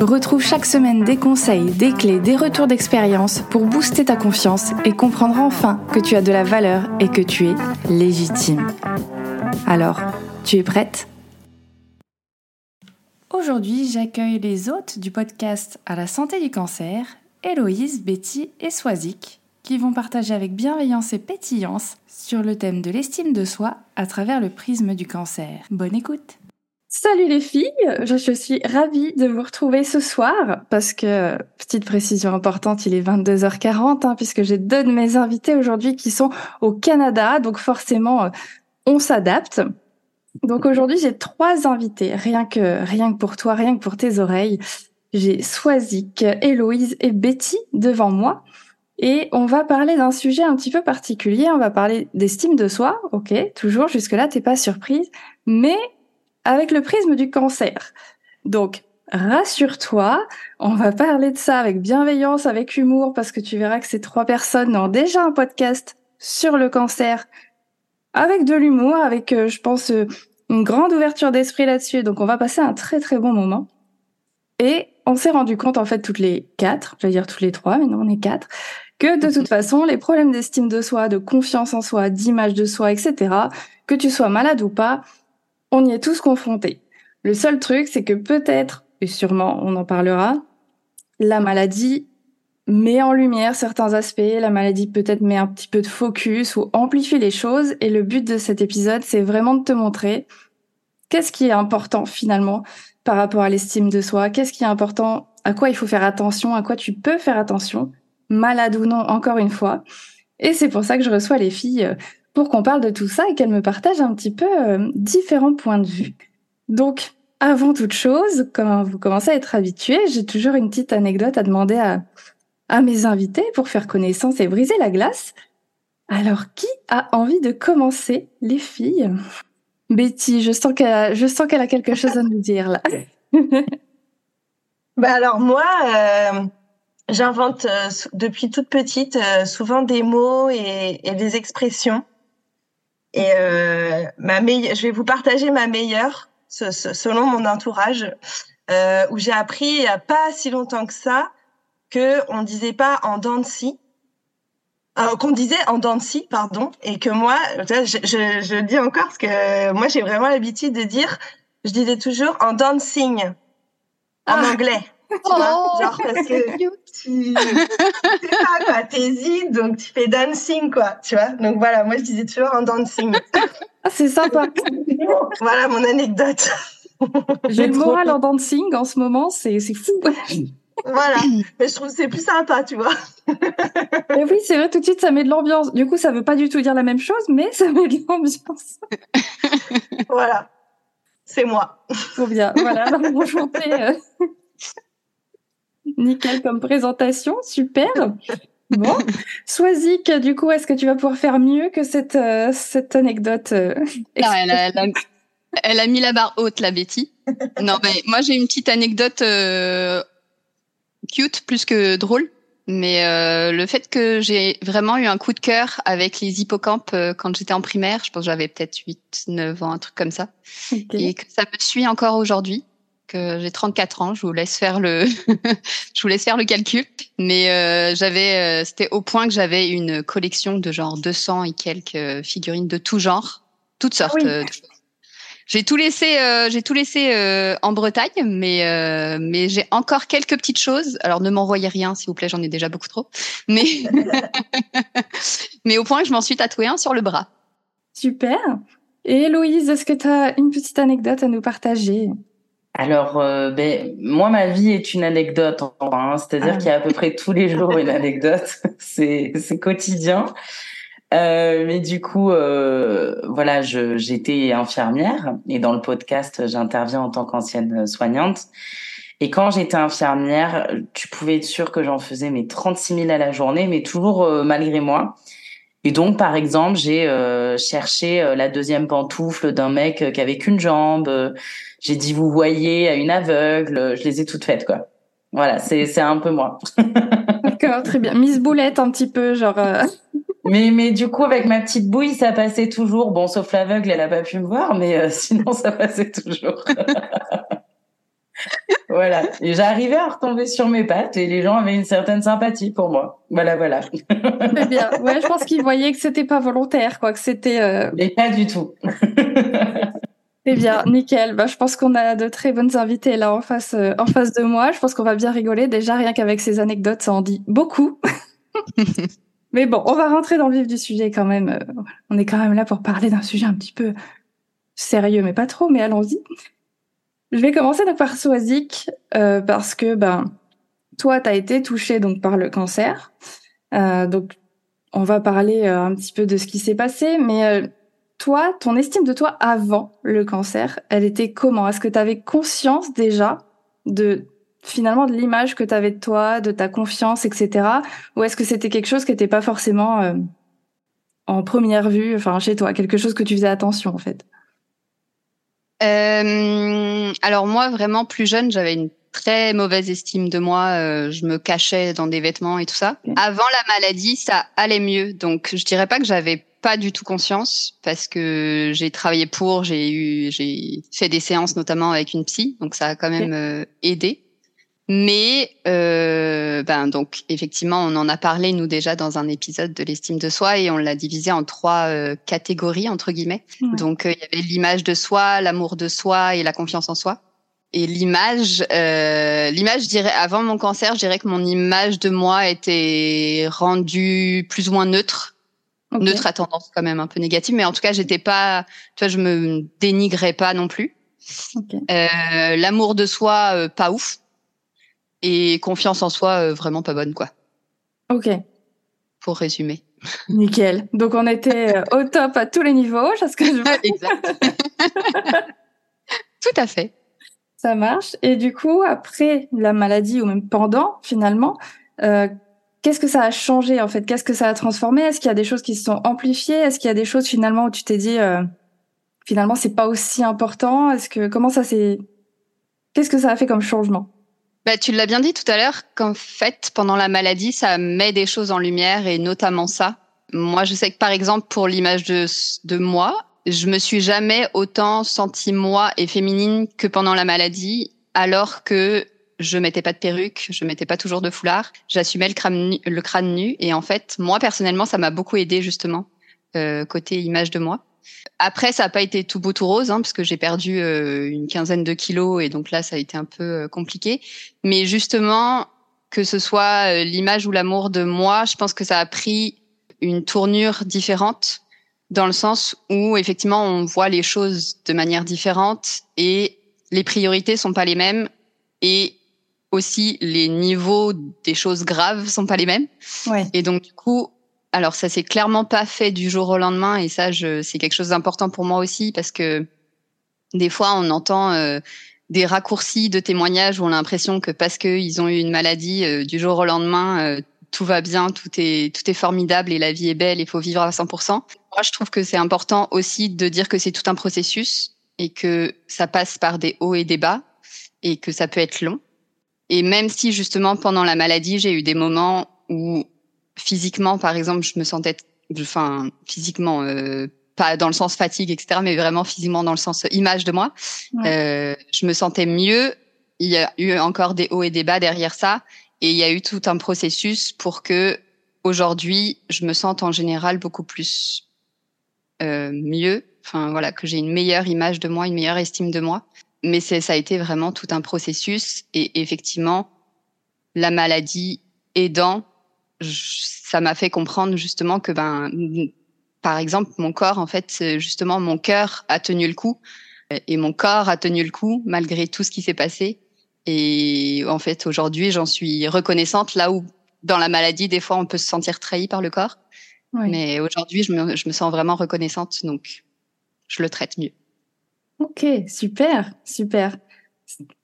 Retrouve chaque semaine des conseils, des clés, des retours d'expérience pour booster ta confiance et comprendre enfin que tu as de la valeur et que tu es légitime. Alors, tu es prête? Aujourd'hui, j'accueille les hôtes du podcast À la santé du cancer, Héloïse, Betty et Swazik, qui vont partager avec bienveillance et pétillance sur le thème de l'estime de soi à travers le prisme du cancer. Bonne écoute Salut les filles, je suis ravie de vous retrouver ce soir parce que, petite précision importante, il est 22h40 hein, puisque j'ai deux de mes invités aujourd'hui qui sont au Canada, donc forcément euh, on s'adapte. Donc aujourd'hui j'ai trois invités, rien que, rien que pour toi, rien que pour tes oreilles. J'ai Swazik, Héloïse et Betty devant moi. Et on va parler d'un sujet un petit peu particulier. On va parler d'estime de soi. Ok, toujours jusque-là, t'es pas surprise. Mais avec le prisme du cancer. Donc, rassure-toi, on va parler de ça avec bienveillance, avec humour, parce que tu verras que ces trois personnes ont déjà un podcast sur le cancer, avec de l'humour, avec, euh, je pense, euh, une grande ouverture d'esprit là-dessus. Donc, on va passer un très très bon moment. Et on s'est rendu compte, en fait, toutes les quatre, j'allais dire tous les trois, mais non, on est quatre, que de toute façon, les problèmes d'estime de soi, de confiance en soi, d'image de soi, etc., que tu sois malade ou pas, on y est tous confrontés. Le seul truc, c'est que peut-être, et sûrement on en parlera, la maladie met en lumière certains aspects, la maladie peut-être met un petit peu de focus ou amplifie les choses, et le but de cet épisode, c'est vraiment de te montrer qu'est-ce qui est important finalement par rapport à l'estime de soi, qu'est-ce qui est important, à quoi il faut faire attention, à quoi tu peux faire attention, malade ou non, encore une fois. Et c'est pour ça que je reçois les filles euh, pour qu'on parle de tout ça et qu'elle me partage un petit peu euh, différents points de vue. Donc, avant toute chose, comme vous commencez à être habitués, j'ai toujours une petite anecdote à demander à, mes invités pour faire connaissance et briser la glace. Alors, qui a envie de commencer, les filles? Betty, je sens qu'elle a, quelque chose à nous dire là. bah alors moi, euh, j'invente euh, depuis toute petite souvent des mots et des expressions. Et euh, ma meilleure, je vais vous partager ma meilleure, selon mon entourage, euh, où j'ai appris il n'y a pas si longtemps que ça que on disait pas en dancy, euh, qu'on disait en dancy, pardon, et que moi, je, je, je dis encore parce que moi j'ai vraiment l'habitude de dire, je disais toujours en dancing, en ah. anglais. Oh. genre parce que tu sais pas quoi, t'hésites donc tu fais dancing quoi, tu vois. Donc voilà, moi je disais toujours en dancing. Ah, c'est sympa. voilà mon anecdote. J'ai le moral en dancing en ce moment, c'est fou. voilà, mais je trouve c'est plus sympa, tu vois. mais oui, c'est vrai, tout de suite ça met de l'ambiance. Du coup, ça veut pas du tout dire la même chose, mais ça met de l'ambiance. voilà, c'est moi. Trop bien. Voilà, enchantée. Euh. Nickel comme présentation, super. Bon, Swazik, du coup, est-ce que tu vas pouvoir faire mieux que cette, euh, cette anecdote euh, elle, a, mis la barre haute, la Betty. Non, mais moi j'ai une petite anecdote euh, cute plus que drôle. Mais le fait que j'ai vraiment eu un coup de cœur avec les hippocampes quand j'étais en primaire, je pense que j'avais peut-être 8, 9 ans, un truc comme ça, et que ça me suit encore aujourd'hui j'ai 34 ans, je vous laisse faire le, je vous laisse faire le calcul. Mais euh, j'avais, euh, c'était au point que j'avais une collection de genre 200 et quelques figurines de tout genre, toutes sortes. Ah j'ai tout laissé, euh, j'ai tout laissé en Bretagne, mais mais j'ai encore quelques petites choses. Alors ne m'envoyez rien, s'il vous plaît, j'en ai déjà beaucoup trop. Mais mais au point que je m'en suis tatoué un sur le bras. Super. Et Louise, est-ce que tu as une petite anecdote à nous partager? Alors, euh, ben, moi, ma vie est une anecdote, hein, c'est-à-dire ah. qu'il y a à peu près tous les jours une anecdote. c'est quotidien. Euh, mais du coup, euh, voilà, j'étais infirmière et dans le podcast, j'interviens en tant qu'ancienne soignante. Et quand j'étais infirmière, tu pouvais être sûr que j'en faisais mes 36 000 à la journée, mais toujours euh, malgré moi. Et donc, par exemple, j'ai euh, cherché euh, la deuxième pantoufle d'un mec qui avait qu'une jambe. j'ai dit, vous voyez, à une aveugle. Je les ai toutes faites, quoi. Voilà, c'est c'est un peu moi. D'accord, très bien. Miss Boulette un petit peu, genre. Mais, mais du coup, avec ma petite bouille, ça passait toujours. Bon, sauf l'aveugle, elle a pas pu me voir, mais sinon, ça passait toujours. voilà. Et j'arrivais à retomber sur mes pattes et les gens avaient une certaine sympathie pour moi. Voilà, voilà. Très bien. Ouais, je pense qu'ils voyaient que c'était pas volontaire, quoi, que c'était. Euh... Mais pas du tout. Très bien, nickel. Bah, je pense qu'on a de très bonnes invités là en face, euh, en face de moi. Je pense qu'on va bien rigoler. Déjà, rien qu'avec ces anecdotes, ça en dit beaucoup. Mais bon, on va rentrer dans le vif du sujet quand même. Euh, on est quand même là pour parler d'un sujet un petit peu sérieux, mais pas trop, mais allons-y. Je vais commencer donc par Swazik euh, parce que ben toi tu as été touché donc par le cancer. Euh, donc on va parler euh, un petit peu de ce qui s'est passé mais euh, toi ton estime de toi avant le cancer, elle était comment? Est-ce que tu avais conscience déjà de finalement de l'image que tu avais de toi, de ta confiance, etc. Ou est-ce que c'était quelque chose qui n'était pas forcément euh, en première vue, enfin chez toi, quelque chose que tu faisais attention en fait? Euh, alors moi, vraiment plus jeune, j'avais une très mauvaise estime de moi. Euh, je me cachais dans des vêtements et tout ça. Avant la maladie, ça allait mieux. Donc je dirais pas que j'avais pas du tout conscience parce que j'ai travaillé pour, j'ai eu, j'ai fait des séances notamment avec une psy, donc ça a quand même euh, aidé. Mais euh, ben donc effectivement, on en a parlé nous déjà dans un épisode de l'estime de soi et on l'a divisé en trois euh, catégories entre guillemets. Donc euh, il y avait l'image de soi, l'amour de soi et la confiance en soi. Et l'image, euh, l'image, je dirais avant mon cancer, je dirais que mon image de moi était rendue plus ou moins neutre. Okay. Neutre à tendance quand même un peu négative, mais en tout cas, j'étais pas, tu vois, je me dénigrais pas non plus. Okay. Euh, l'amour de soi, euh, pas ouf et confiance en soi euh, vraiment pas bonne quoi. Ok. Pour résumer. Nickel. Donc on était euh, au top à tous les niveaux, ce que je exact. Tout à fait. Ça marche. Et du coup, après la maladie ou même pendant, finalement, euh, qu'est-ce que ça a changé en fait? Qu'est-ce que ça a transformé? Est-ce qu'il y a des choses qui se sont amplifiées? Est-ce qu'il y a des choses finalement où tu t'es dit euh, finalement c'est pas aussi important? Est-ce que comment ça s'est Qu'est-ce que ça a fait comme changement? Bah, tu l'as bien dit tout à l'heure qu'en fait, pendant la maladie, ça met des choses en lumière et notamment ça. Moi, je sais que par exemple, pour l'image de, de moi, je me suis jamais autant sentie moi et féminine que pendant la maladie, alors que je mettais pas de perruque, je mettais pas toujours de foulard, j'assumais le crâne, nu, le crâne nu et en fait, moi personnellement, ça m'a beaucoup aidé justement euh, côté image de moi. Après, ça n'a pas été tout beau tout rose, hein, parce que j'ai perdu euh, une quinzaine de kilos et donc là, ça a été un peu euh, compliqué. Mais justement, que ce soit euh, l'image ou l'amour de moi, je pense que ça a pris une tournure différente dans le sens où effectivement on voit les choses de manière différente et les priorités sont pas les mêmes et aussi les niveaux des choses graves sont pas les mêmes. Ouais. Et donc du coup, alors ça s'est clairement pas fait du jour au lendemain et ça je c'est quelque chose d'important pour moi aussi parce que des fois on entend euh, des raccourcis de témoignages où on a l'impression que parce qu'ils ont eu une maladie euh, du jour au lendemain euh, tout va bien, tout est tout est formidable et la vie est belle, il faut vivre à 100%. Moi je trouve que c'est important aussi de dire que c'est tout un processus et que ça passe par des hauts et des bas et que ça peut être long. Et même si justement pendant la maladie, j'ai eu des moments où physiquement, par exemple, je me sentais, enfin, physiquement, euh, pas dans le sens fatigue, etc., mais vraiment physiquement dans le sens image de moi. Ouais. Euh, je me sentais mieux. Il y a eu encore des hauts et des bas derrière ça, et il y a eu tout un processus pour que aujourd'hui, je me sente en général beaucoup plus euh, mieux. Enfin voilà, que j'ai une meilleure image de moi, une meilleure estime de moi. Mais c'est ça a été vraiment tout un processus, et effectivement, la maladie aidant ça m'a fait comprendre justement que ben par exemple mon corps en fait justement mon cœur a tenu le coup et mon corps a tenu le coup malgré tout ce qui s'est passé. Et en fait aujourd'hui j'en suis reconnaissante là où dans la maladie des fois on peut se sentir trahi par le corps. Oui. mais aujourd'hui je me, je me sens vraiment reconnaissante donc je le traite mieux. Ok super super.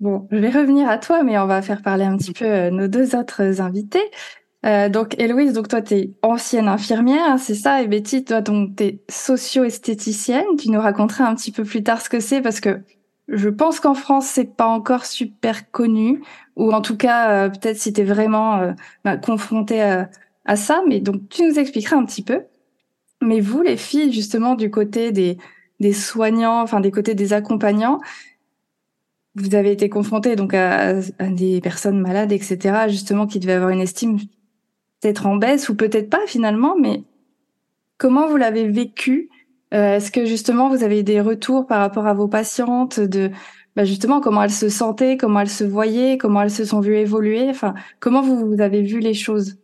Bon, je vais revenir à toi, mais on va faire parler un petit peu euh, nos deux autres invités. Euh, donc, Héloïse, donc toi, tu es ancienne infirmière, hein, c'est ça, et Betty, toi, donc, tu es socio-esthéticienne. Tu nous raconteras un petit peu plus tard ce que c'est, parce que je pense qu'en France, c'est pas encore super connu, ou en tout cas, euh, peut-être si tu es vraiment euh, bah, confrontée à, à, ça, mais donc tu nous expliqueras un petit peu. Mais vous, les filles, justement, du côté des, des soignants, enfin des côtés des accompagnants, vous avez été confrontées donc à, à, des personnes malades, etc., justement, qui devaient avoir une estime peut-être en baisse ou peut-être pas finalement, mais comment vous l'avez vécu? Euh, Est-ce que justement vous avez des retours par rapport à vos patientes de bah justement comment elles se sentaient, comment elles se voyaient, comment elles se sont vues évoluer? Enfin, comment vous, vous avez vu les choses?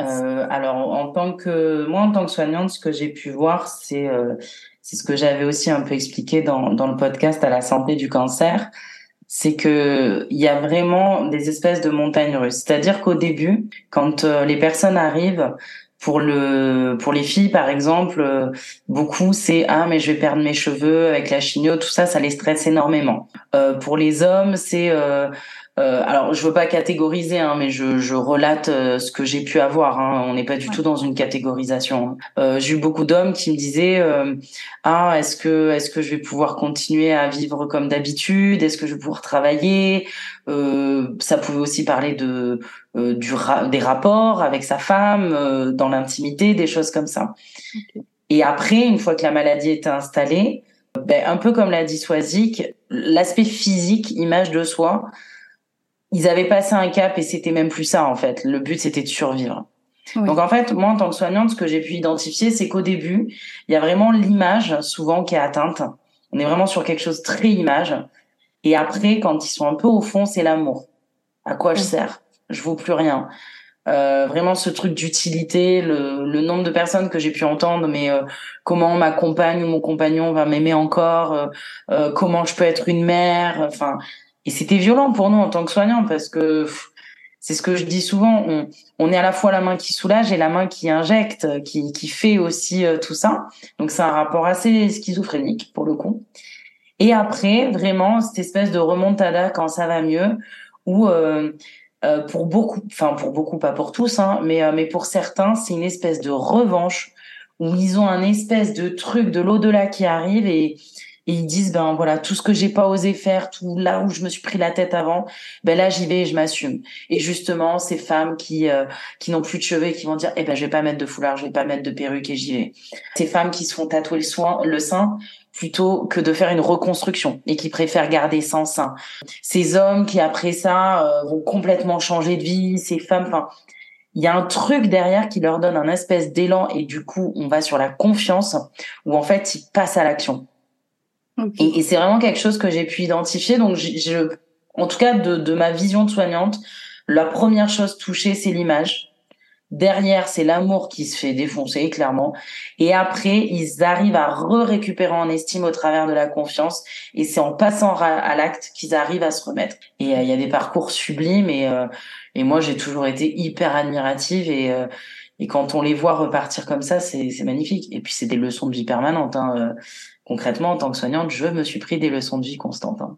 Euh, Alors, en tant que moi, en tant que soignante, ce que j'ai pu voir, c'est euh, c'est ce que j'avais aussi un peu expliqué dans dans le podcast à la santé du cancer c'est que il y a vraiment des espèces de montagnes russes. C'est-à-dire qu'au début, quand euh, les personnes arrivent pour le pour les filles par exemple, euh, beaucoup c'est ah mais je vais perdre mes cheveux avec la chimio, tout ça ça les stresse énormément. Euh, pour les hommes, c'est euh, alors, je veux pas catégoriser, hein, mais je, je relate euh, ce que j'ai pu avoir. Hein. On n'est pas du tout dans une catégorisation. Euh, j'ai eu beaucoup d'hommes qui me disaient euh, ah est-ce que est-ce que je vais pouvoir continuer à vivre comme d'habitude? Est-ce que je vais pouvoir travailler? Ça pouvait aussi parler de du des rapports avec sa femme, dans l'intimité, des choses comme ça. Et après, une fois que la maladie était installée, ben, un peu comme l'a dit Swazik, l'aspect physique, image de soi, ils avaient passé un cap et c'était même plus ça en fait. Le but c'était de survivre. Donc en fait, moi en tant que soignante, ce que j'ai pu identifier, c'est qu'au début, il y a vraiment l'image souvent qui est atteinte. On est vraiment sur quelque chose de très image. Et après, quand ils sont un peu au fond, c'est l'amour. À quoi je sers? Je vaux plus rien. Euh, vraiment ce truc d'utilité, le, le, nombre de personnes que j'ai pu entendre, mais euh, comment ma compagne ou mon compagnon va m'aimer encore, euh, euh comment je peux être une mère, enfin et c'était violent pour nous en tant que soignants parce que c'est ce que je dis souvent, on, est à la fois la main qui soulage et la main qui injecte, qui, qui fait aussi euh, tout ça. Donc c'est un rapport assez schizophrénique pour le coup. Et après, vraiment, cette espèce de remontada quand ça va mieux, où euh, euh, pour beaucoup, enfin pour beaucoup, pas pour tous, hein, mais, mais pour certains, c'est une espèce de revanche où ils ont un espèce de truc de l'au-delà qui arrive et, et ils disent ben voilà tout ce que j'ai pas osé faire tout là où je me suis pris la tête avant ben là j'y vais et je m'assume. Et justement ces femmes qui euh, qui n'ont plus de cheveux et qui vont dire eh ben je vais pas mettre de foulard je vais pas mettre de perruque et j'y vais. Ces femmes qui se font tatouer le soin le sein plutôt que de faire une reconstruction et qui préfèrent garder sans sein. Ces hommes qui après ça euh, vont complètement changer de vie ces femmes enfin il y a un truc derrière qui leur donne un espèce d'élan et du coup on va sur la confiance où en fait ils passent à l'action et, et c'est vraiment quelque chose que j'ai pu identifier. Donc, je, en tout cas, de, de, ma vision de soignante, la première chose touchée, c'est l'image. Derrière, c'est l'amour qui se fait défoncer, clairement. Et après, ils arrivent à re-récupérer en estime au travers de la confiance. Et c'est en passant à l'acte qu'ils arrivent à se remettre. Et euh, il y a des parcours sublimes. Et, euh, et moi, j'ai toujours été hyper admirative. Et, euh, et quand on les voit repartir comme ça, c'est magnifique. Et puis, c'est des leçons de vie permanentes. Hein concrètement, en tant que soignante, je me suis pris des leçons de vie constantes. Hein.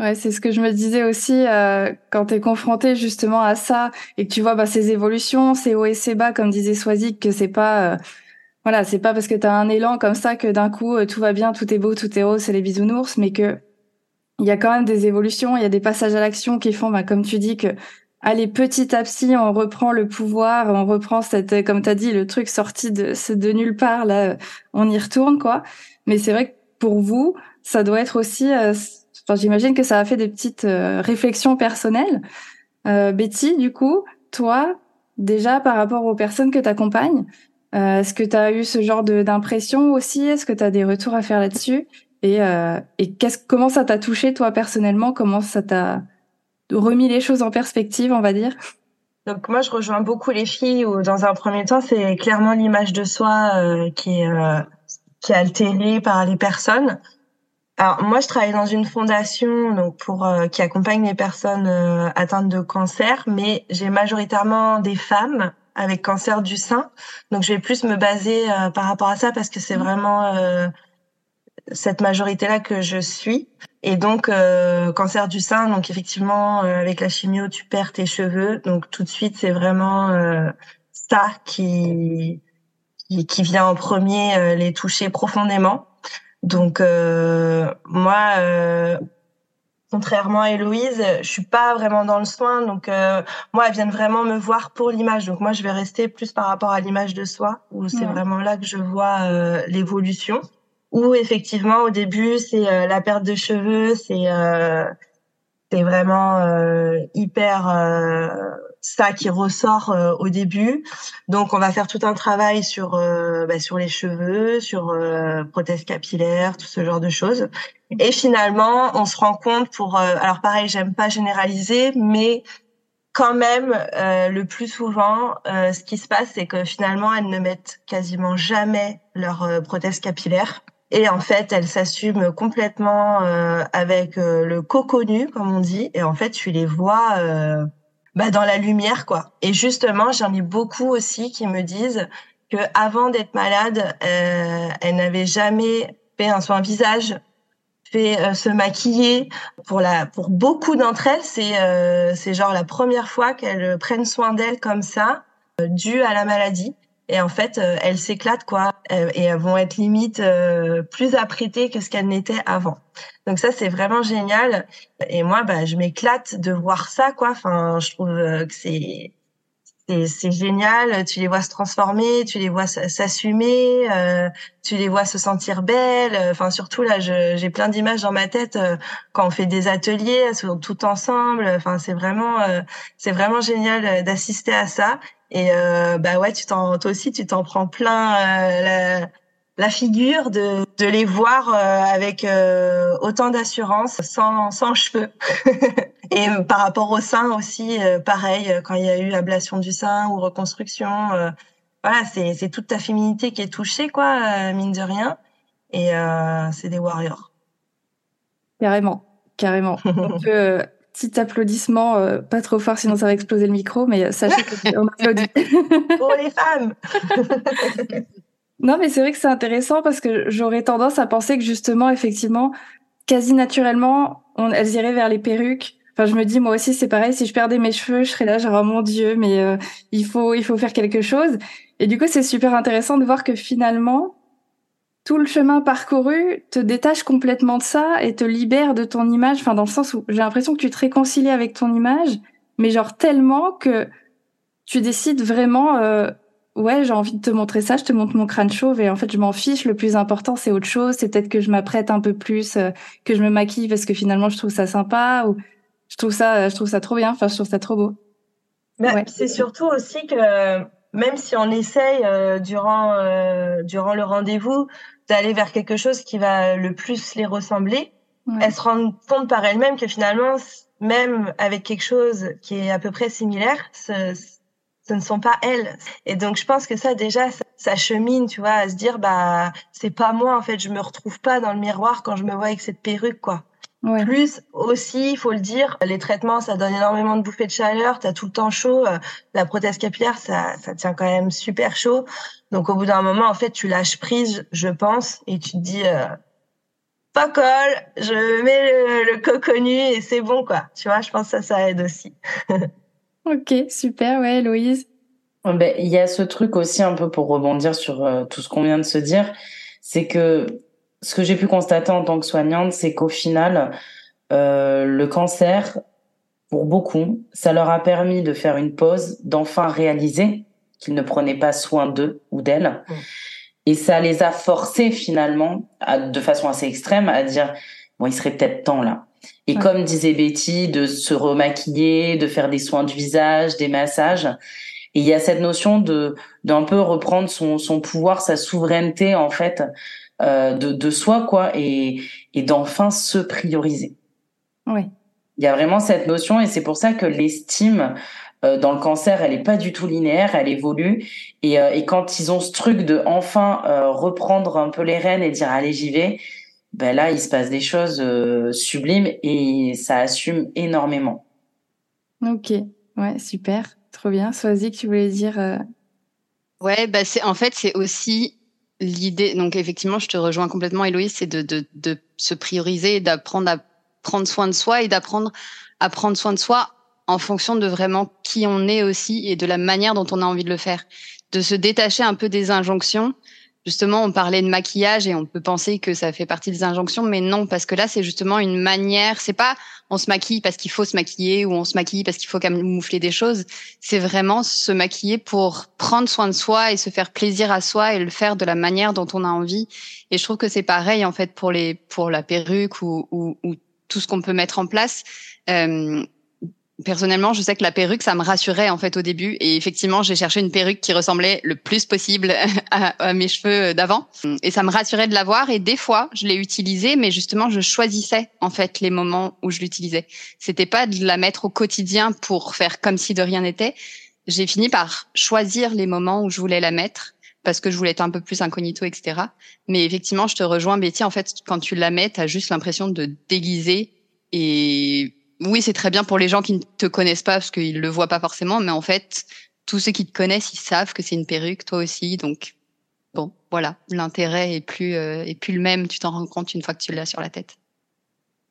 Ouais, c'est ce que je me disais aussi euh, quand tu es confronté justement à ça et que tu vois bah, ces évolutions, ces hauts et ces bas, comme disait Swazik, que c'est pas euh, voilà, c'est pas parce que tu as un élan comme ça que d'un coup euh, tout va bien, tout est beau, tout est rose, c'est les bisounours, mais que il y a quand même des évolutions, il y a des passages à l'action qui font, bah, comme tu dis, que allez petit à petit on reprend le pouvoir, on reprend cette, comme tu as dit, le truc sorti de, de nulle part là, on y retourne quoi. Mais c'est vrai que pour vous, ça doit être aussi. Euh, j'imagine que ça a fait des petites euh, réflexions personnelles. Euh, Betty, du coup, toi, déjà par rapport aux personnes que tu accompagnes, est-ce que tu as eu ce genre d'impression aussi? Est-ce que tu as des retours à faire là-dessus? Et, comment ça t'a touché toi personnellement? Comment ça t'a remis les choses en perspective, on va dire? Donc moi, je rejoins beaucoup les filles où, dans un premier temps, c'est clairement l'image de soi qui est qui est altérée par les personnes. Alors moi, je travaille dans une fondation donc pour euh, qui accompagne les personnes euh, atteintes de cancer, mais j'ai majoritairement des femmes avec cancer du sein. Donc je vais plus me baser euh, par rapport à ça parce que c'est mmh. vraiment cette majorité-là que je suis. Et donc, euh, cancer du sein, donc effectivement, euh, avec la chimio, tu perds tes cheveux. Donc, tout de suite, c'est vraiment euh, ça qui, qui, qui, vient en premier les toucher profondément. Donc, moi, contrairement à Héloïse, je suis pas vraiment dans le soin. Donc, moi, elles viennent vraiment me voir pour l'image. Donc, moi, je vais rester plus par rapport à l'image de soi, où c'est vraiment là que je vois l'évolution où effectivement au début c'est euh, la perte de cheveux, c'est euh, c'est vraiment euh, hyper euh, ça qui ressort au début. Donc on va faire tout un travail sur bah, sur les cheveux, sur prothèse capillaire, tout ce genre de choses. Et finalement, on se rend compte pour alors pareil, j'aime pas généraliser, mais quand même, le plus souvent, ce qui se passe, c'est que finalement, elles ne mettent quasiment jamais leur prothèse capillaire. Et en fait, elle s'assume complètement euh, avec euh, le coconnu, comme on dit. Et en fait, tu les vois euh, bah, dans la lumière, quoi. Et justement, j'en ai beaucoup aussi qui me disent que avant d'être malade, euh, elle n'avait jamais fait un soin visage, fait se maquiller. Pour la, pour beaucoup d'entre elles, c'est c'est genre la première fois qu'elles prennent soin d'elles comme ça, dû à la maladie. Et en fait, euh, elles s'éclatent quoi, euh, et elles vont être limite euh, plus apprêtées que ce qu'elles n'étaient avant. Donc ça, c'est vraiment génial. Et moi, bah, je m'éclate de voir ça quoi. Enfin, je trouve que c'est c'est génial. Tu les vois se transformer, tu les vois s'assumer, tu les vois se sentir belles. Enfin, surtout là, j'ai plein d'images dans ma tête quand on fait des ateliers tout ensemble. Enfin, c'est vraiment, c'est vraiment génial d'assister à ça. Et euh, bah ouais, tu t'en, toi aussi, tu t'en prends plein euh, la, la, figure de, de les voir euh, avec euh, autant d'assurance, sans, sans cheveux. et par rapport au sein aussi, pareil, quand il y a eu ablation du sein ou reconstruction, voilà, c'est, toute ta féminité qui est touchée, quoi, mine de rien. Et c'est des warriors. Carrément, carrément. On peut petit applaudissement, euh, pas trop fort sinon ça va exploser le micro, mais sachez qu'on applaudit. Pour les femmes Non, mais c'est vrai que c'est intéressant parce que j'aurais tendance à penser que justement, effectivement, quasi naturellement, on, elles iraient vers les perruques. Enfin, je me dis moi aussi c'est pareil. Si je perdais mes cheveux, je serais là genre oh mon dieu, mais euh, il faut il faut faire quelque chose. Et du coup, c'est super intéressant de voir que finalement, tout le chemin parcouru te détache complètement de ça et te libère de ton image, enfin dans le sens où j'ai l'impression que tu te réconcilies avec ton image, mais genre tellement que tu décides vraiment, euh, ouais, j'ai envie de te montrer ça, je te montre mon crâne chauve et en fait je m'en fiche, le plus important c'est autre chose, c'est peut-être que je m'apprête un peu plus, euh, que je me maquille parce que finalement je trouve ça sympa ou je trouve ça, je trouve ça trop bien, enfin je trouve ça trop beau. Mais c'est surtout aussi que même si on essaye euh, durant euh, durant le rendez-vous d'aller vers quelque chose qui va le plus les ressembler, elles se rendent compte par elles-mêmes que finalement, même avec quelque chose qui est à peu près similaire, ce, ce ne sont pas elles. Et donc je pense que ça déjà, ça, ça chemine, tu vois, à se dire bah c'est pas moi en fait, je me retrouve pas dans le miroir quand je me vois avec cette perruque quoi. Ouais. Plus aussi, il faut le dire, les traitements, ça donne énormément de bouffées de chaleur, tu as tout le temps chaud. Euh, la prothèse capillaire, ça, ça tient quand même super chaud. Donc au bout d'un moment, en fait, tu lâches prise, je pense, et tu te dis, euh, pas colle, je mets le, le coconnu et c'est bon, quoi. Tu vois, je pense que ça, ça aide aussi. ok, super, ouais, Louise. Ben, il y a ce truc aussi un peu pour rebondir sur euh, tout ce qu'on vient de se dire, c'est que ce que j'ai pu constater en tant que soignante, c'est qu'au final, euh, le cancer, pour beaucoup, ça leur a permis de faire une pause, d'enfin réaliser qu'ils ne prenaient pas soin d'eux ou d'elles. Mmh. Et ça les a forcés finalement, à, de façon assez extrême, à dire, bon, il serait peut-être temps là. Et comme disait Betty, de se remaquiller, de faire des soins du visage, des massages. Et il y a cette notion de d'un peu reprendre son, son pouvoir, sa souveraineté en fait euh, de, de soi, quoi, et, et d'enfin se prioriser. Oui. Il y a vraiment cette notion, et c'est pour ça que l'estime euh, dans le cancer, elle est pas du tout linéaire, elle évolue. Et, euh, et quand ils ont ce truc de enfin reprendre un peu les rênes et dire allez j'y vais, ben là il se passe des choses sublimes et ça assume énormément. Ok, ouais, super, trop bien. Sois-y que tu voulais dire. Ouais, bah c'est en fait c'est aussi l'idée, donc effectivement, je te rejoins complètement, Héloïse, c'est de, de, de, se prioriser d'apprendre à prendre soin de soi et d'apprendre à prendre soin de soi en fonction de vraiment qui on est aussi et de la manière dont on a envie de le faire. De se détacher un peu des injonctions justement, on parlait de maquillage et on peut penser que ça fait partie des injonctions, mais non, parce que là, c'est justement une manière. C'est pas on se maquille parce qu'il faut se maquiller ou on se maquille parce qu'il faut camoufler des choses. C'est vraiment se maquiller pour prendre soin de soi et se faire plaisir à soi et le faire de la manière dont on a envie. Et je trouve que c'est pareil en fait pour les pour la perruque ou, ou, ou tout ce qu'on peut mettre en place. Euh, personnellement, je sais que la perruque, ça me rassurait en fait au début. Et effectivement, j'ai cherché une perruque qui ressemblait le plus possible à, mes cheveux d'avant. Et ça me rassurait de l'avoir. Et des fois, je l'ai utilisée, mais justement, je choisissais en fait les moments où je l'utilisais. C'était pas de la mettre au quotidien pour faire comme si de rien n'était. J'ai fini par choisir les moments où je voulais la mettre parce que je voulais être un peu plus incognito, etc. Mais effectivement, je te rejoins, Betty. En fait, quand tu la mets, tu as juste l'impression de déguiser et oui, c'est très bien pour les gens qui ne te connaissent pas parce qu'ils le voient pas forcément, mais en fait, tous ceux qui te connaissent, ils savent que c'est une perruque, toi aussi. Donc, bon, voilà, l'intérêt est plus euh, est plus le même. Tu t'en rends compte une fois que tu l'as sur la tête.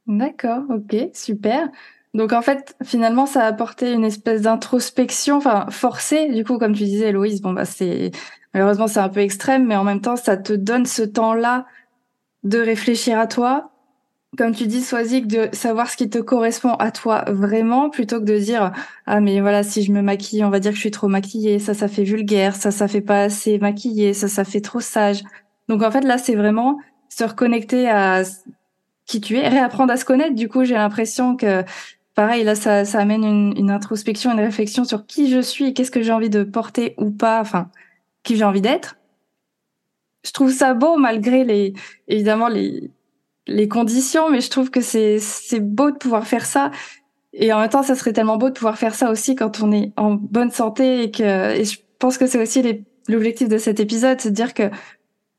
D'accord, ok, super. Donc en fait, finalement, ça a apporté une espèce d'introspection, enfin forcée. Du coup, comme tu disais, Héloïse, bon bah c'est malheureusement c'est un peu extrême, mais en même temps, ça te donne ce temps-là de réfléchir à toi, comme tu dis, Soisic, de savoir ce qui te correspond à toi vraiment, plutôt que de dire ah mais voilà si je me maquille, on va dire que je suis trop maquillée, ça ça fait vulgaire, ça ça fait pas assez maquillée, ça ça fait trop sage. Donc en fait là c'est vraiment se reconnecter à qui tu es, réapprendre à se connaître. Du coup j'ai l'impression que pareil là ça ça amène une, une introspection, une réflexion sur qui je suis qu'est-ce que j'ai envie de porter ou pas, enfin qui j'ai envie d'être. Je trouve ça beau malgré les évidemment les les conditions, mais je trouve que c'est c'est beau de pouvoir faire ça. Et en même temps, ça serait tellement beau de pouvoir faire ça aussi quand on est en bonne santé et que et je pense que c'est aussi l'objectif de cet épisode, c'est de dire que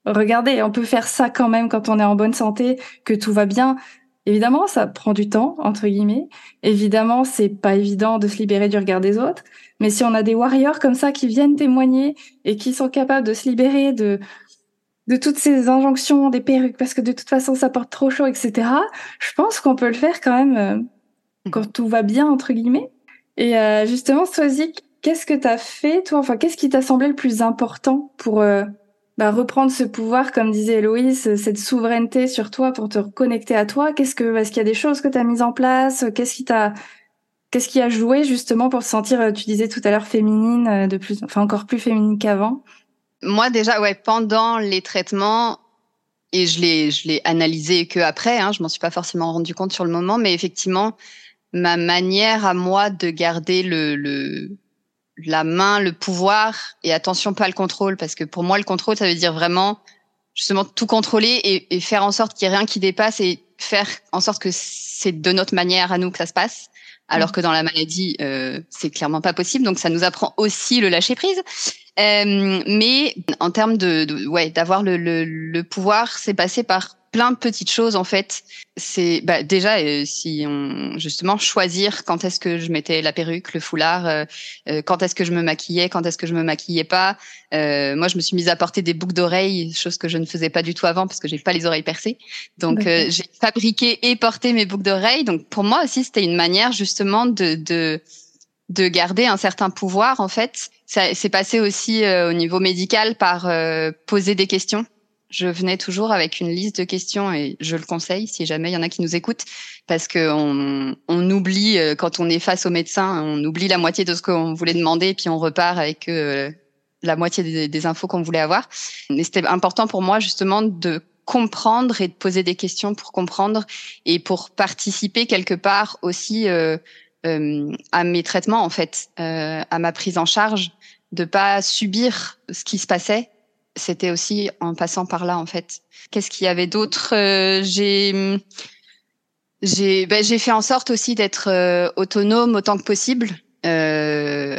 regardez, on peut faire ça quand même quand on est en bonne santé, que tout va bien. Évidemment, ça prend du temps entre guillemets. Évidemment, c'est pas évident de se libérer du regard des autres, mais si on a des warriors comme ça qui viennent témoigner et qui sont capables de se libérer de de toutes ces injonctions des perruques parce que de toute façon ça porte trop chaud, etc. Je pense qu'on peut le faire quand même euh, mhm. quand tout va bien entre guillemets. Et euh, justement, Swazik, qu'est-ce que tu as fait toi? Enfin, qu'est-ce qui t'a semblé le plus important pour euh, bah, reprendre ce pouvoir, comme disait Héloïse, cette souveraineté sur toi pour te reconnecter à toi? Qu'est-ce que est-ce qu'il y a des choses que tu as mises en place? Qu'est-ce qui t'a Qu'est-ce qui a joué justement pour se sentir, tu disais tout à l'heure, féminine, de plus, enfin encore plus féminine qu'avant? Moi déjà, ouais, pendant les traitements, et je l'ai, je l'ai analysé que après, hein, je m'en suis pas forcément rendu compte sur le moment, mais effectivement, ma manière à moi de garder le, le la main, le pouvoir, et attention pas le contrôle, parce que pour moi le contrôle, ça veut dire vraiment justement tout contrôler et, et faire en sorte qu'il y ait rien qui dépasse et faire en sorte que c'est de notre manière à nous que ça se passe alors mmh. que dans la maladie, euh, c'est clairement pas possible. Donc ça nous apprend aussi le lâcher prise. Euh, mais en termes de, de ouais, d'avoir le, le, le pouvoir, c'est passé par plein de petites choses en fait. C'est bah, déjà euh, si on justement choisir quand est-ce que je mettais la perruque, le foulard, euh, euh quand est-ce que je me maquillais, quand est-ce que je me maquillais pas. Euh, moi, je me suis mise à porter des boucles d'oreilles, chose que je ne faisais pas du tout avant parce que j'ai pas les oreilles percées. Donc j'ai fabriqué et porté mes boucles d'oreilles. Donc pour moi aussi, c'était une manière justement de, de de garder un certain pouvoir en fait. Ça s'est passé aussi au niveau médical par poser des questions je venais toujours avec une liste de questions et je le conseille si jamais il y en a qui nous écoutent parce que on, on oublie euh, quand on est face au médecin, on oublie la moitié de ce qu'on voulait demander et puis on repart avec euh, la moitié des, des infos qu'on voulait avoir. Mais c'était important pour moi justement de comprendre et de poser des questions pour comprendre et pour participer quelque part aussi euh, euh à mes traitements en fait, euh, à ma prise en charge, de pas subir ce qui se passait c'était aussi en passant par là en fait. Qu'est-ce qu'il y avait d'autre euh, J'ai j'ai ben, j'ai fait en sorte aussi d'être euh, autonome autant que possible.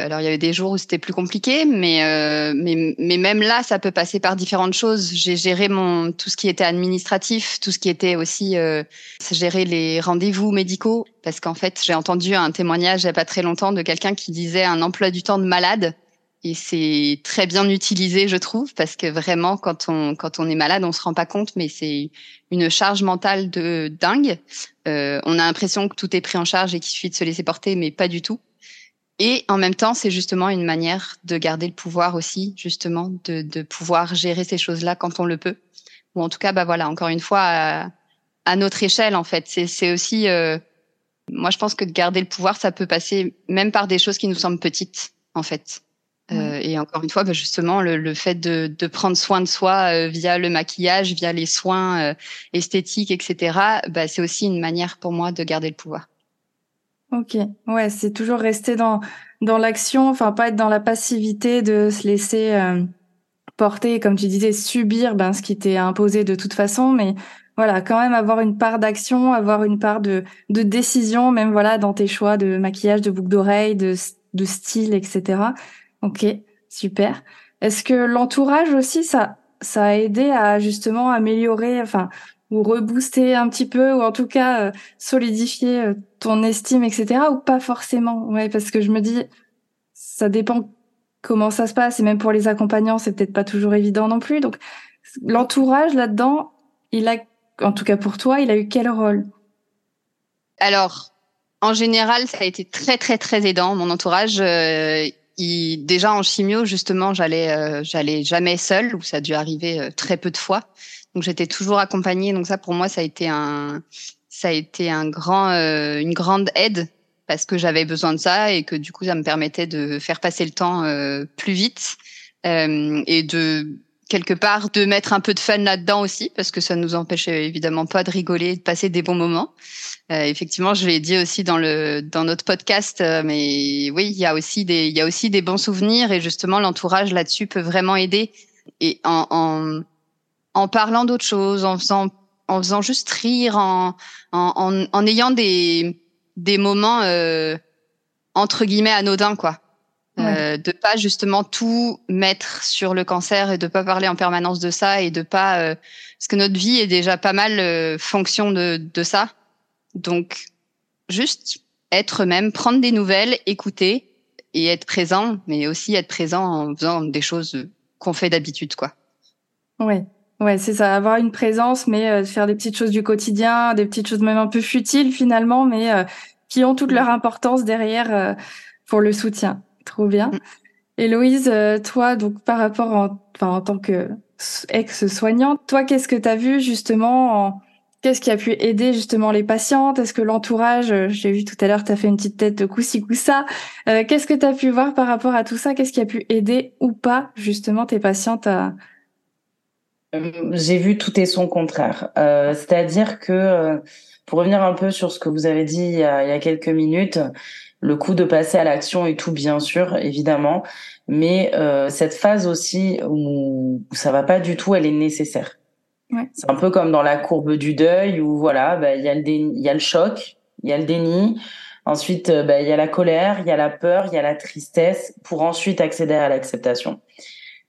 Alors il y avait des jours où c'était plus compliqué, mais, euh, mais mais même là ça peut passer par différentes choses. J'ai géré mon tout ce qui était administratif, tout ce qui était aussi euh, gérer les rendez-vous médicaux, parce qu'en fait j'ai entendu un témoignage il y a pas très longtemps de quelqu'un qui disait un emploi du temps de malade et c'est très bien utilisé, je trouve, parce que vraiment, quand on quand on est malade, on se rend pas compte, mais c'est une charge mentale de dingue. Euh, on a l'impression que tout est pris en charge et qu'il suffit de se laisser porter, mais pas du tout. Et en même temps, c'est justement une manière de garder le pouvoir aussi, justement, de, de pouvoir gérer ces choses-là quand on le peut. Ou en tout cas, bah voilà, encore une fois, à, à notre échelle, en fait. C'est aussi, euh, moi, je pense que de garder le pouvoir, ça peut passer même par des choses qui nous semblent petites, en fait. Euh, et encore une fois, bah, justement, le, le fait de, de, prendre soin de soi euh, via le maquillage, via les soins euh, esthétiques, etc., bah, c'est aussi une manière pour moi de garder le pouvoir. Ok, ouais, c'est toujours rester dans dans l'action, enfin pas être dans la passivité, de se laisser porter, comme tu disais, subir ben ce qui t'est imposé de toute façon, mais voilà, quand même avoir une part d'action, avoir une part de de décision, même voilà dans tes choix de maquillage, de boucle d'oreille, de de style, etc. Ok, super. Est-ce que l'entourage aussi, ça, ça a aidé à justement améliorer, enfin, ou rebooster un petit peu, ou en tout cas euh, solidifier euh, ton estime, etc. Ou pas forcément? Ouais, parce que je me dis, ça dépend comment ça se passe, et même pour les accompagnants, c'est peut-être pas toujours évident non plus. Donc, l'entourage là-dedans, il a, en tout cas pour toi, il a eu quel rôle? Alors, en général, ça a été très très très aidant. Mon entourage, euh, déjà en chimio justement, j'allais euh, j'allais jamais seule ou ça a dû arriver très peu de fois. Donc j'étais toujours accompagnée. Donc ça pour moi ça a été un ça a été un grand euh, une grande aide parce que j'avais besoin de ça et que du coup ça me permettait de faire passer le temps plus vite et de quelque part de mettre un peu de fun là-dedans aussi parce que ça nous empêchait évidemment pas de rigoler, de passer des bons moments. Euh, effectivement, je l'ai dit aussi dans le dans notre podcast, euh, mais oui, il y a aussi des il y a aussi des bons souvenirs et justement l'entourage là-dessus peut vraiment aider et en en, en parlant d'autres choses, en faisant en faisant juste rire, en en en, ayant des des moments euh, entre guillemets anodins quoi. Euh, de pas justement tout mettre sur le cancer et de pas parler en permanence de ça et de pas euh, parce que notre vie est déjà pas mal euh, fonction de, de ça. Donc juste être même prendre des nouvelles écouter et être présent mais aussi être présent en faisant des choses qu'on fait d'habitude quoi. Ouais ouais c'est ça avoir une présence mais faire des petites choses du quotidien des petites choses même un peu futiles finalement mais qui ont toute leur importance derrière pour le soutien Trop bien. Mm. Héloïse, euh, toi, donc par rapport en, enfin, en tant que ex-soignante, toi, qu'est-ce que tu as vu justement Qu'est-ce qui a pu aider justement les patientes? Est-ce que l'entourage, euh, j'ai vu tout à l'heure, tu as fait une petite tête de coussi coussa. Euh, qu'est-ce que tu as pu voir par rapport à tout ça? Qu'est-ce qui a pu aider ou pas justement tes patientes à... J'ai vu tout et son contraire. C'est-à-dire que, pour revenir un peu sur ce que vous avez dit il y a, il y a quelques minutes, le coup de passer à l'action et tout, bien sûr, évidemment. Mais euh, cette phase aussi où, ça va pas du tout, elle est nécessaire. Ouais. C'est un peu comme dans la courbe du deuil où voilà, bah, il y a le il y a le choc, il y a le déni. Ensuite, euh, bah, il y a la colère, il y a la peur, il y a la tristesse, pour ensuite accéder à l'acceptation.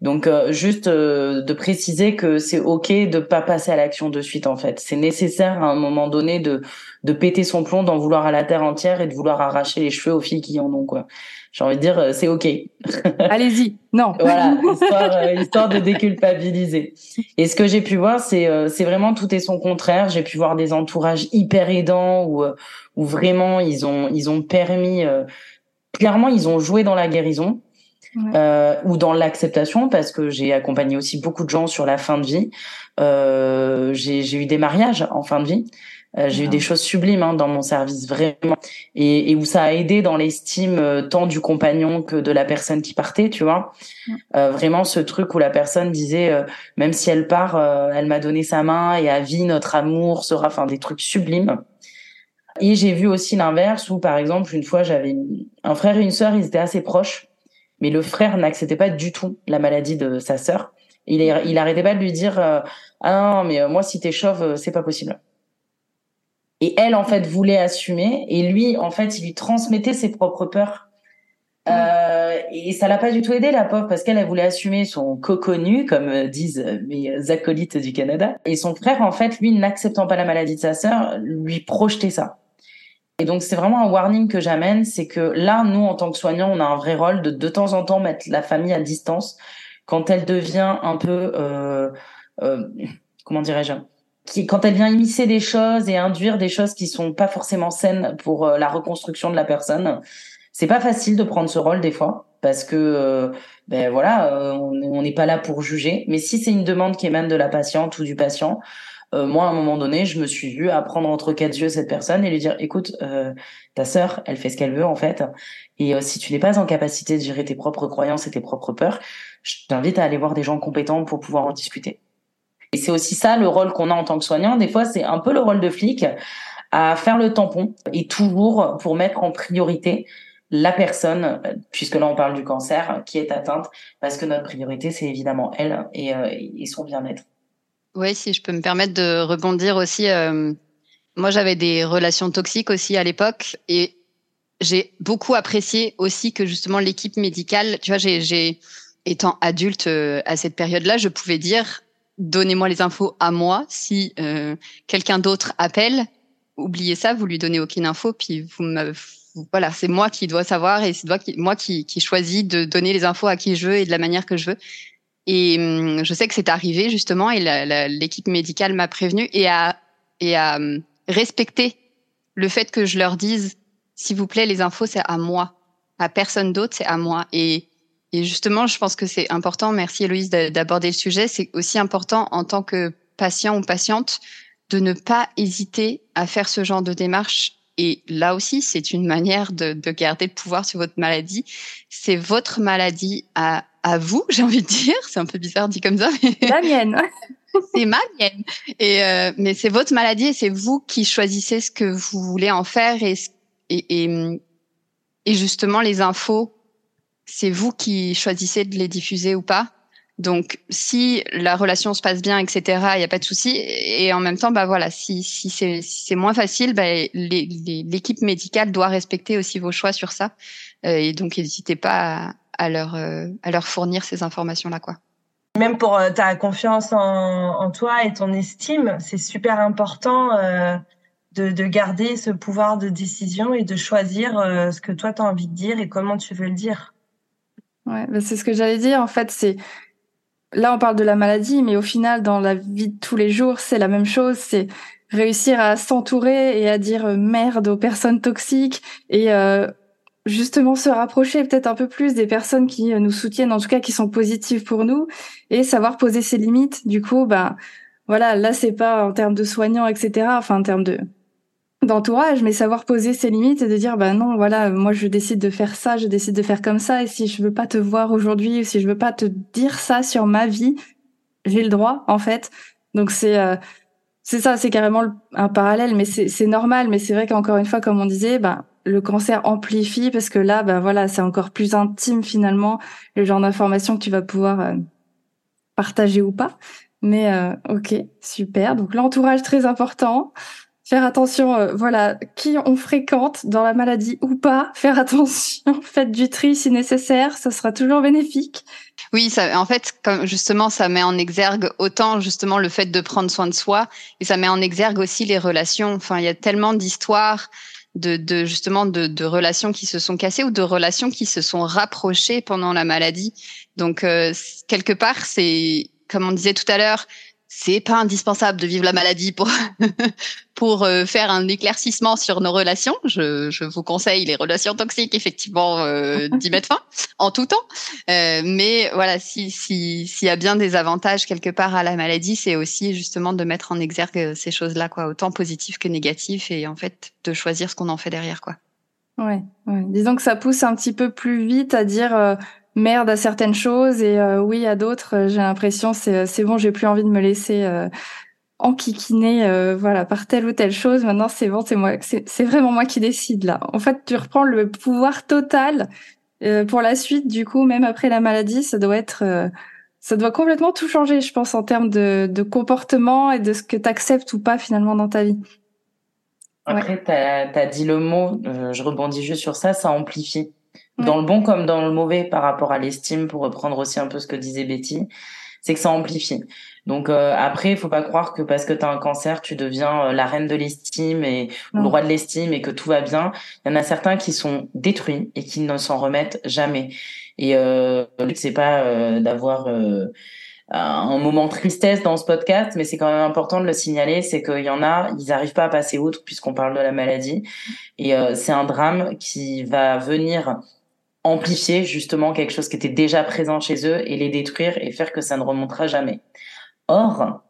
Donc euh, juste euh, de préciser que c'est ok de pas passer à l'action de suite en fait. C'est nécessaire à un moment donné de de péter son plomb, d'en vouloir à la terre entière et de vouloir arracher les cheveux aux filles qui en ont quoi. J'ai envie de dire euh, c'est ok. Allez-y. Non. voilà histoire histoire de déculpabiliser. Et ce que j'ai pu voir c'est c'est vraiment tout et son contraire. J'ai pu voir des entourages hyper aidants où où vraiment ils ont ils ont permis clairement ils ont joué dans la guérison euh, ou dans l'acceptation, parce que j'ai accompagné aussi beaucoup de gens sur la fin de vie. Euh, j'ai eu des mariages en fin de vie. Euh, j'ai eu des choses sublimes hein, dans mon service, vraiment, et, et, où ça a aidé dans l'estime euh, tant du compagnon que de la personne qui partait, tu vois. Euh, vraiment ce truc où la personne disait, euh, même si elle part, elle m'a donné sa main et à vie notre amour sera, enfin des trucs sublimes. Et j'ai vu aussi l'inverse où, par exemple, une fois j'avais un frère et une sœur, ils étaient assez proches. Mais le frère n'acceptait pas du tout la maladie de sa sœur. Il, il arrêtait pas de lui dire euh, ah non mais euh, moi si t'es chauve euh, c'est pas possible. Et elle en fait voulait assumer et lui en fait il lui transmettait ses propres peurs. Euh, et ça l'a pas du tout aidé la pauvre parce qu'elle elle voulait assumer son coconnu comme disent mes acolytes du Canada et son frère en fait lui n'acceptant pas la maladie de sa sœur lui projetait ça. Et donc, c'est vraiment un warning que j'amène, c'est que là, nous, en tant que soignants, on a un vrai rôle de de temps en temps mettre la famille à distance quand elle devient un peu, euh, euh, comment dirais-je, quand elle vient immiscer des choses et induire des choses qui sont pas forcément saines pour euh, la reconstruction de la personne. C'est pas facile de prendre ce rôle des fois parce que euh, ben voilà, euh, on n'est pas là pour juger. Mais si c'est une demande qui émane de la patiente ou du patient, moi à un moment donné, je me suis vue à prendre entre quatre yeux cette personne et lui dire écoute, ta sœur, elle fait ce qu'elle veut en fait. Et si tu n'es pas en capacité de gérer tes propres croyances et tes propres peurs, je t'invite à aller voir des gens compétents pour pouvoir en discuter. Et c'est aussi ça le rôle qu'on a en tant que soignant. Des fois, c'est un peu le rôle de flic à faire le tampon et toujours pour mettre en priorité la personne, puisque là on parle du cancer, qui est atteinte, parce que notre priorité c'est évidemment elle et, euh, et son bien-être. Oui, si je peux me permettre de rebondir aussi. Euh, moi, j'avais des relations toxiques aussi à l'époque et j'ai beaucoup apprécié aussi que justement l'équipe médicale, tu vois, j'ai, étant adulte euh, à cette période-là, je pouvais dire donnez-moi les infos à moi. Si euh, quelqu'un d'autre appelle, oubliez ça, vous lui donnez aucune info, puis vous me voilà, c'est moi qui dois savoir et c'est moi qui, qui choisis de donner les infos à qui je veux et de la manière que je veux. Et hum, je sais que c'est arrivé justement et l'équipe médicale m'a prévenu et a et a hum, respecté le fait que je leur dise s'il vous plaît les infos c'est à moi, à personne d'autre c'est à moi et et justement, je pense que c'est important, merci Héloïse d'aborder le sujet, c'est aussi important en tant que patient ou patiente de ne pas hésiter à faire ce genre de démarche. Et là aussi, c'est une manière de, de, garder le pouvoir sur votre maladie. C'est votre maladie à, à vous, j'ai envie de dire. C'est un peu bizarre dit comme ça. Mais... La mienne. c'est ma mienne. Et euh, mais c'est votre maladie et c'est vous qui choisissez ce que vous voulez en faire et, et, et, et justement les infos c'est vous qui choisissez de les diffuser ou pas? Donc, si la relation se passe bien, etc., il n'y a pas de souci. Et en même temps, bah voilà, si, si c'est moins facile, bah, l'équipe médicale doit respecter aussi vos choix sur ça. Euh, et donc, n'hésitez pas à, leur euh, à leur fournir ces informations-là, quoi. Même pour euh, ta confiance en, en, toi et ton estime, c'est super important euh, de, de, garder ce pouvoir de décision et de choisir euh, ce que toi tu as envie de dire et comment tu veux le dire. Ouais, bah, c'est ce que j'allais dire. En fait, c'est là on parle de la maladie, mais au final, dans la vie de tous les jours, c'est la même chose. C'est réussir à s'entourer et à dire euh, merde aux personnes toxiques et euh, justement se rapprocher peut-être un peu plus des personnes qui euh, nous soutiennent, en tout cas qui sont positives pour nous, et savoir poser ses limites. Du coup, bah voilà, là c'est pas en termes de soignants, etc. Enfin en termes de d'entourage, mais savoir poser ses limites et de dire bah non voilà moi je décide de faire ça, je décide de faire comme ça et si je veux pas te voir aujourd'hui ou si je veux pas te dire ça sur ma vie, j'ai le droit en fait. Donc c'est euh, c'est ça, c'est carrément un parallèle, mais c'est normal. Mais c'est vrai qu'encore une fois, comme on disait, bah le cancer amplifie parce que là, bah voilà, c'est encore plus intime finalement le genre d'informations que tu vas pouvoir euh, partager ou pas. Mais euh, ok, super. Donc l'entourage très important faire attention, euh, voilà, qui on fréquente dans la maladie ou pas, faire attention, faites du tri si nécessaire, ça sera toujours bénéfique. Oui, ça, en fait, comme justement, ça met en exergue autant justement le fait de prendre soin de soi, et ça met en exergue aussi les relations. Enfin, il y a tellement d'histoires de, de, justement de, de, relations qui se sont cassées ou de relations qui se sont rapprochées pendant la maladie. Donc euh, quelque part, c'est comme on disait tout à l'heure, c'est pas indispensable de vivre la maladie pour pour euh, faire un éclaircissement sur nos relations. Je, je vous conseille les relations toxiques, effectivement, euh, d'y mettre fin en tout temps. Euh, mais voilà, si s'il y a bien des avantages quelque part à la maladie, c'est aussi justement de mettre en exergue ces choses-là, quoi, autant positives que négatives, et en fait de choisir ce qu'on en fait derrière, quoi. Ouais, ouais. Disons que ça pousse un petit peu plus vite à dire euh, merde à certaines choses et euh, oui à d'autres. Euh, j'ai l'impression c'est euh, c'est bon, j'ai plus envie de me laisser euh, enquiquiner voilà par telle ou telle chose. Maintenant c'est bon, c'est moi, c'est vraiment moi qui décide là. En fait, tu reprends le pouvoir total pour la suite. Du coup, même après la maladie, ça doit être ça doit complètement tout changer, je pense, en termes de, de comportement et de ce que tu acceptes ou pas finalement dans ta vie. Après, tu as, dit le mot, je rebondis juste sur ça, ça amplifie dans le bon comme dans le mauvais par rapport à l'estime, pour reprendre aussi un peu ce que disait Betty. c'est que ça amplifie. Donc euh, après, il faut pas croire que parce que tu as un cancer, tu deviens euh, la reine de l'estime et le roi de l'estime et que tout va bien. Il y en a certains qui sont détruits et qui ne s'en remettent jamais. Et euh, c'est pas euh, d'avoir un moment de tristesse dans ce podcast, mais c'est quand même important de le signaler, c'est qu'il y en a, ils n'arrivent pas à passer outre puisqu'on parle de la maladie. Et c'est un drame qui va venir amplifier justement quelque chose qui était déjà présent chez eux et les détruire et faire que ça ne remontera jamais. Or,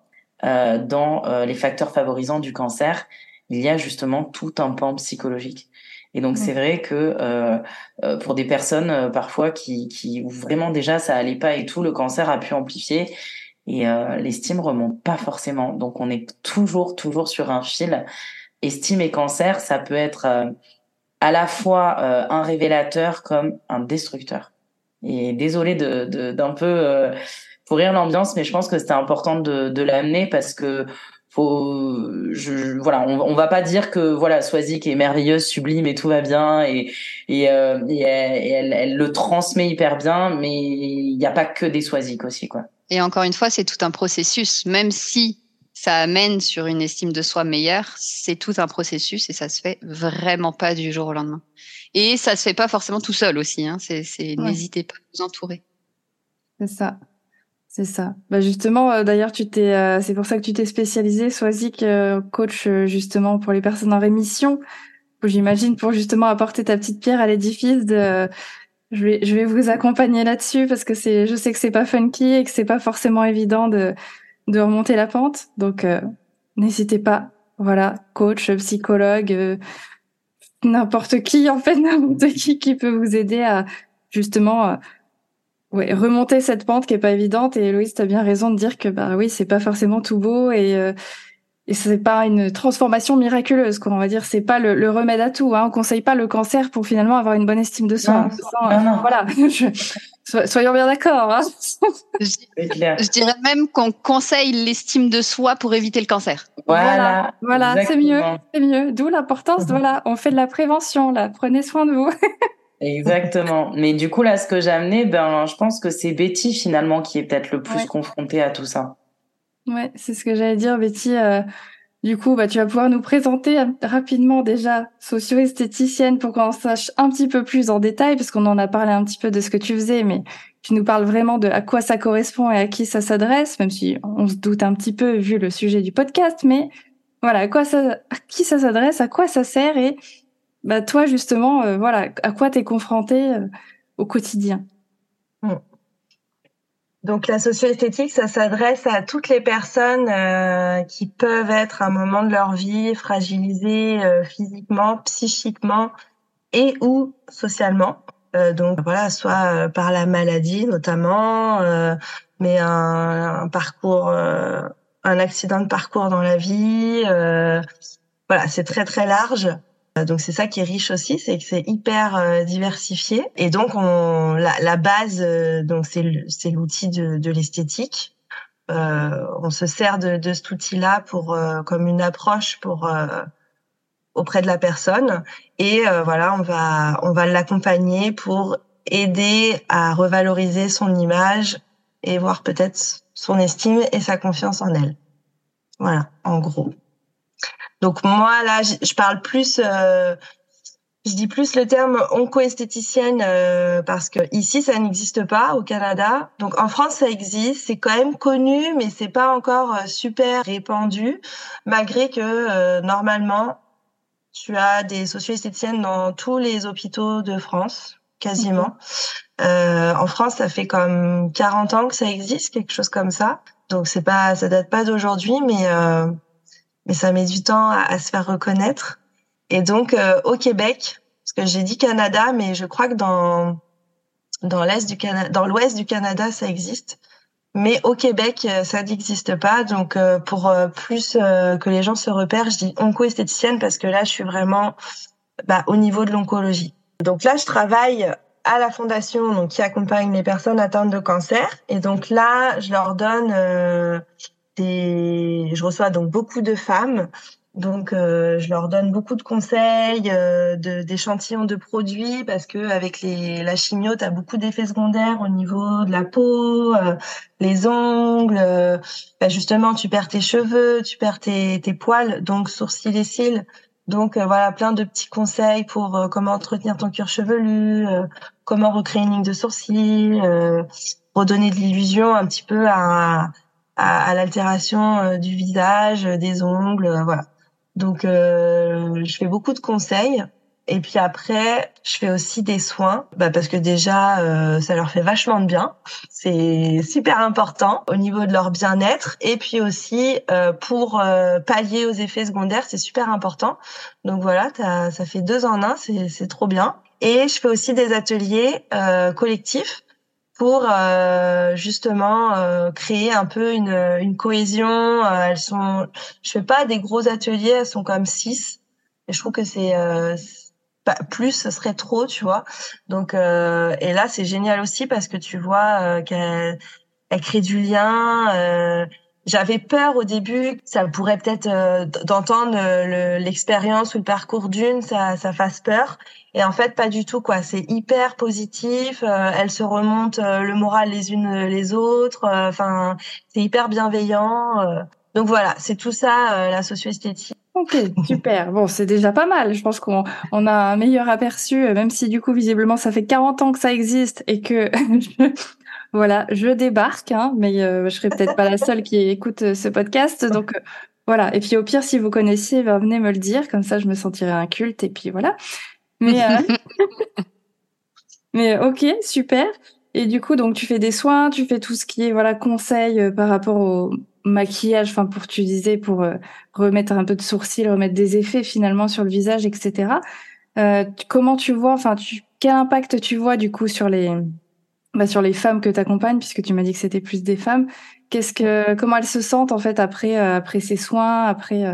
euh, dans euh, les facteurs favorisants du cancer, il y a justement tout un pan psychologique. Et donc c'est vrai que euh, euh, pour des personnes euh, parfois qui, qui où vraiment déjà ça allait pas et tout, le cancer a pu amplifier et l'estime remonte pas forcément. Donc on est toujours toujours sur un fil. Estime et cancer, ça peut être à la fois un révélateur comme un destructeur. Et désolé de d'un peu pour rire l'ambiance, mais je pense que c'était important de, de l'amener parce que faut, je, voilà, on, on va pas dire que voilà, Swazik est merveilleuse, sublime et tout va bien et et, euh, et, elle, elle, le transmet hyper bien, mais il n'y a pas que des Swazik aussi quoi. Et encore une fois, c'est tout un processus, même si ça amène sur une estime de soi meilleure, c'est tout un processus et ça se fait vraiment pas du jour au lendemain. Et ça se fait pas forcément tout seul aussi. Hein. C'est, n'hésitez pas à vous entourer. C'est ça. C'est ça. Bah justement, euh, d'ailleurs, tu t'es, euh, c'est pour ça que tu t'es spécialisé, Swazik, euh, coach justement pour les personnes en rémission. J'imagine pour justement apporter ta petite pierre à l'édifice. De, je vais, je vais vous accompagner là-dessus parce que c'est, je sais que c'est pas funky et que c'est pas forcément évident de, de remonter la pente. Donc, n'hésitez pas. Voilà, coach, psychologue, n'importe qui en fait, n'importe qui qui peut vous aider à justement Ouais, remonter cette pente qui est pas évidente et Héloïse, tu as bien raison de dire que bah oui, c'est pas forcément tout beau et euh, et c'est pas une transformation miraculeuse quoi, on va dire, c'est pas le, le, remède à tout hein. on conseille pas le cancer pour finalement avoir une bonne estime de soi. Non, non, Voilà. soyons bien d'accord. Hein. je, dirais même qu'on conseille l'estime de soi pour éviter le cancer. Voilà, voilà, c'est mieux, c'est mieux. D'où l'importance, voilà, on fait de la prévention là, prenez soin de vous. Exactement. Mais du coup, là, ce que j'ai amené, ben, je pense que c'est Betty finalement qui est peut-être le plus confrontée à tout ça. Ouais, c'est ce que j'allais dire, Betty. Euh, du coup, bah, tu vas pouvoir nous présenter rapidement déjà socio-esthéticienne pour qu'on sache un petit peu plus en détail, parce qu'on en a parlé un petit peu de ce que tu faisais, mais tu nous parles vraiment de à quoi ça correspond et à qui ça s'adresse, même si on se doute un petit peu vu le sujet du podcast, mais voilà, à quoi ça, à qui ça s'adresse, à quoi ça sert et bah toi justement, euh, voilà, à quoi tu es confronté euh, au quotidien? Donc la socio-esthétique, ça s'adresse à toutes les personnes euh, qui peuvent être à un moment de leur vie fragilisées physiquement, psychiquement et ou socialement. donc voilà, soit par la maladie notamment, mais un, un parcours, un accident de parcours dans la vie. voilà, c'est très très large. Euh, donc c'est ça qui est riche aussi, c'est que c'est hyper euh, diversifié. Et donc on, la, la base, euh, donc c'est l'outil de, de l'esthétique. Euh, on se sert de, de cet outil-là pour comme une approche pour auprès de la personne. Et voilà, on va on va l'accompagner pour aider à revaloriser son image et voir peut-être son estime et sa confiance en elle. Voilà, en gros. Donc moi là, je, parle plus, euh, je dis plus le terme oncoesthéticienne euh, parce que ici ça n'existe pas au Canada. Donc en France ça existe, c'est quand même connu, mais c'est pas encore euh, super répandu, malgré que normalement tu as des socio-esthéticiennes dans tous les hôpitaux de France quasiment. en France, ça fait comme 40 ans que ça existe, quelque chose comme ça. Donc c'est pas, ça date pas d'aujourd'hui, mais mais ça met du temps à, se faire reconnaître. Et donc euh, au Québec, parce que j'ai dit Canada, mais je crois que dans dans l'est du Canada, dans l'ouest du Canada, ça existe. Mais au Québec, euh, ça n'existe pas. Donc, euh, pour plus que les gens se repèrent, je dis onco-esthéticienne parce que là, je suis vraiment bah, au niveau de l'oncologie. Donc là, je travaille à la fondation donc qui accompagne les personnes atteintes de cancer. Et donc là, je leur donne je reçois donc beaucoup de femmes Donc, euh, je leur donne beaucoup de conseils, euh, d'échantillons de, produits, parce que avec les, la chimio, tu as beaucoup d'effets secondaires au niveau de la peau, euh, les ongles. Euh, bah, justement, tu perds tes cheveux, tu perds tes, tes poils, donc sourcils et cils. Donc voilà, plein de petits conseils pour comment entretenir ton cuir chevelu, comment recréer une ligne de sourcils, redonner de l'illusion un petit peu à, à, à l'altération du visage, des ongles, voilà. Donc, euh, je fais beaucoup de conseils. Et puis après, je fais aussi des soins, bah parce que déjà, euh, ça leur fait vachement de bien. C'est super important au niveau de leur bien-être. Et puis aussi, euh, pour euh, pallier aux effets secondaires, c'est super important. Donc voilà, ça fait deux en un, c'est trop bien. Et je fais aussi des ateliers euh, collectifs pour euh, justement euh, créer un peu une, une cohésion. Euh, elles sont, je fais pas des gros ateliers, elles sont comme six. Et je trouve que c'est plus, ce serait trop, tu vois. Donc et là c'est génial aussi parce que tu vois qu'elle elle crée du lien. J'avais peur au début, ça pourrait peut-être d'entendre l'expérience ou le parcours d'une, ça, ça fasse peur. Et en fait, pas du tout, quoi. C'est hyper positif. Euh, elles se remontent euh, le moral les unes les autres. Euh, enfin, c'est hyper bienveillant. Euh. donc voilà, c'est tout ça, la socio-esthétique. Ok, super. Bon, c'est déjà pas mal. Je pense qu'on on a un meilleur aperçu, même si du coup, visiblement, ça fait 40 ans que ça existe et que voilà, je débarque, hein, mais je serai peut-être pas la seule qui écoute ce podcast. Donc voilà. Et puis au pire, si vous connaissiez, ben, venez me le dire, comme ça, je me sentirai un culte. Et puis voilà. Mais, euh, mais ok, super. Et du coup, donc tu fais des soins, tu fais tout ce qui est voilà conseil euh, par rapport au maquillage, enfin pour tu disais pour euh, remettre un peu de sourcils, remettre des effets finalement sur le visage, etc. Euh, comment tu vois, enfin tu, quel impact tu vois du coup sur les bah, sur les femmes que tu accompagnes, puisque tu m'as dit que c'était plus des femmes. Qu'est-ce que comment elles se sentent en fait après après ces soins, après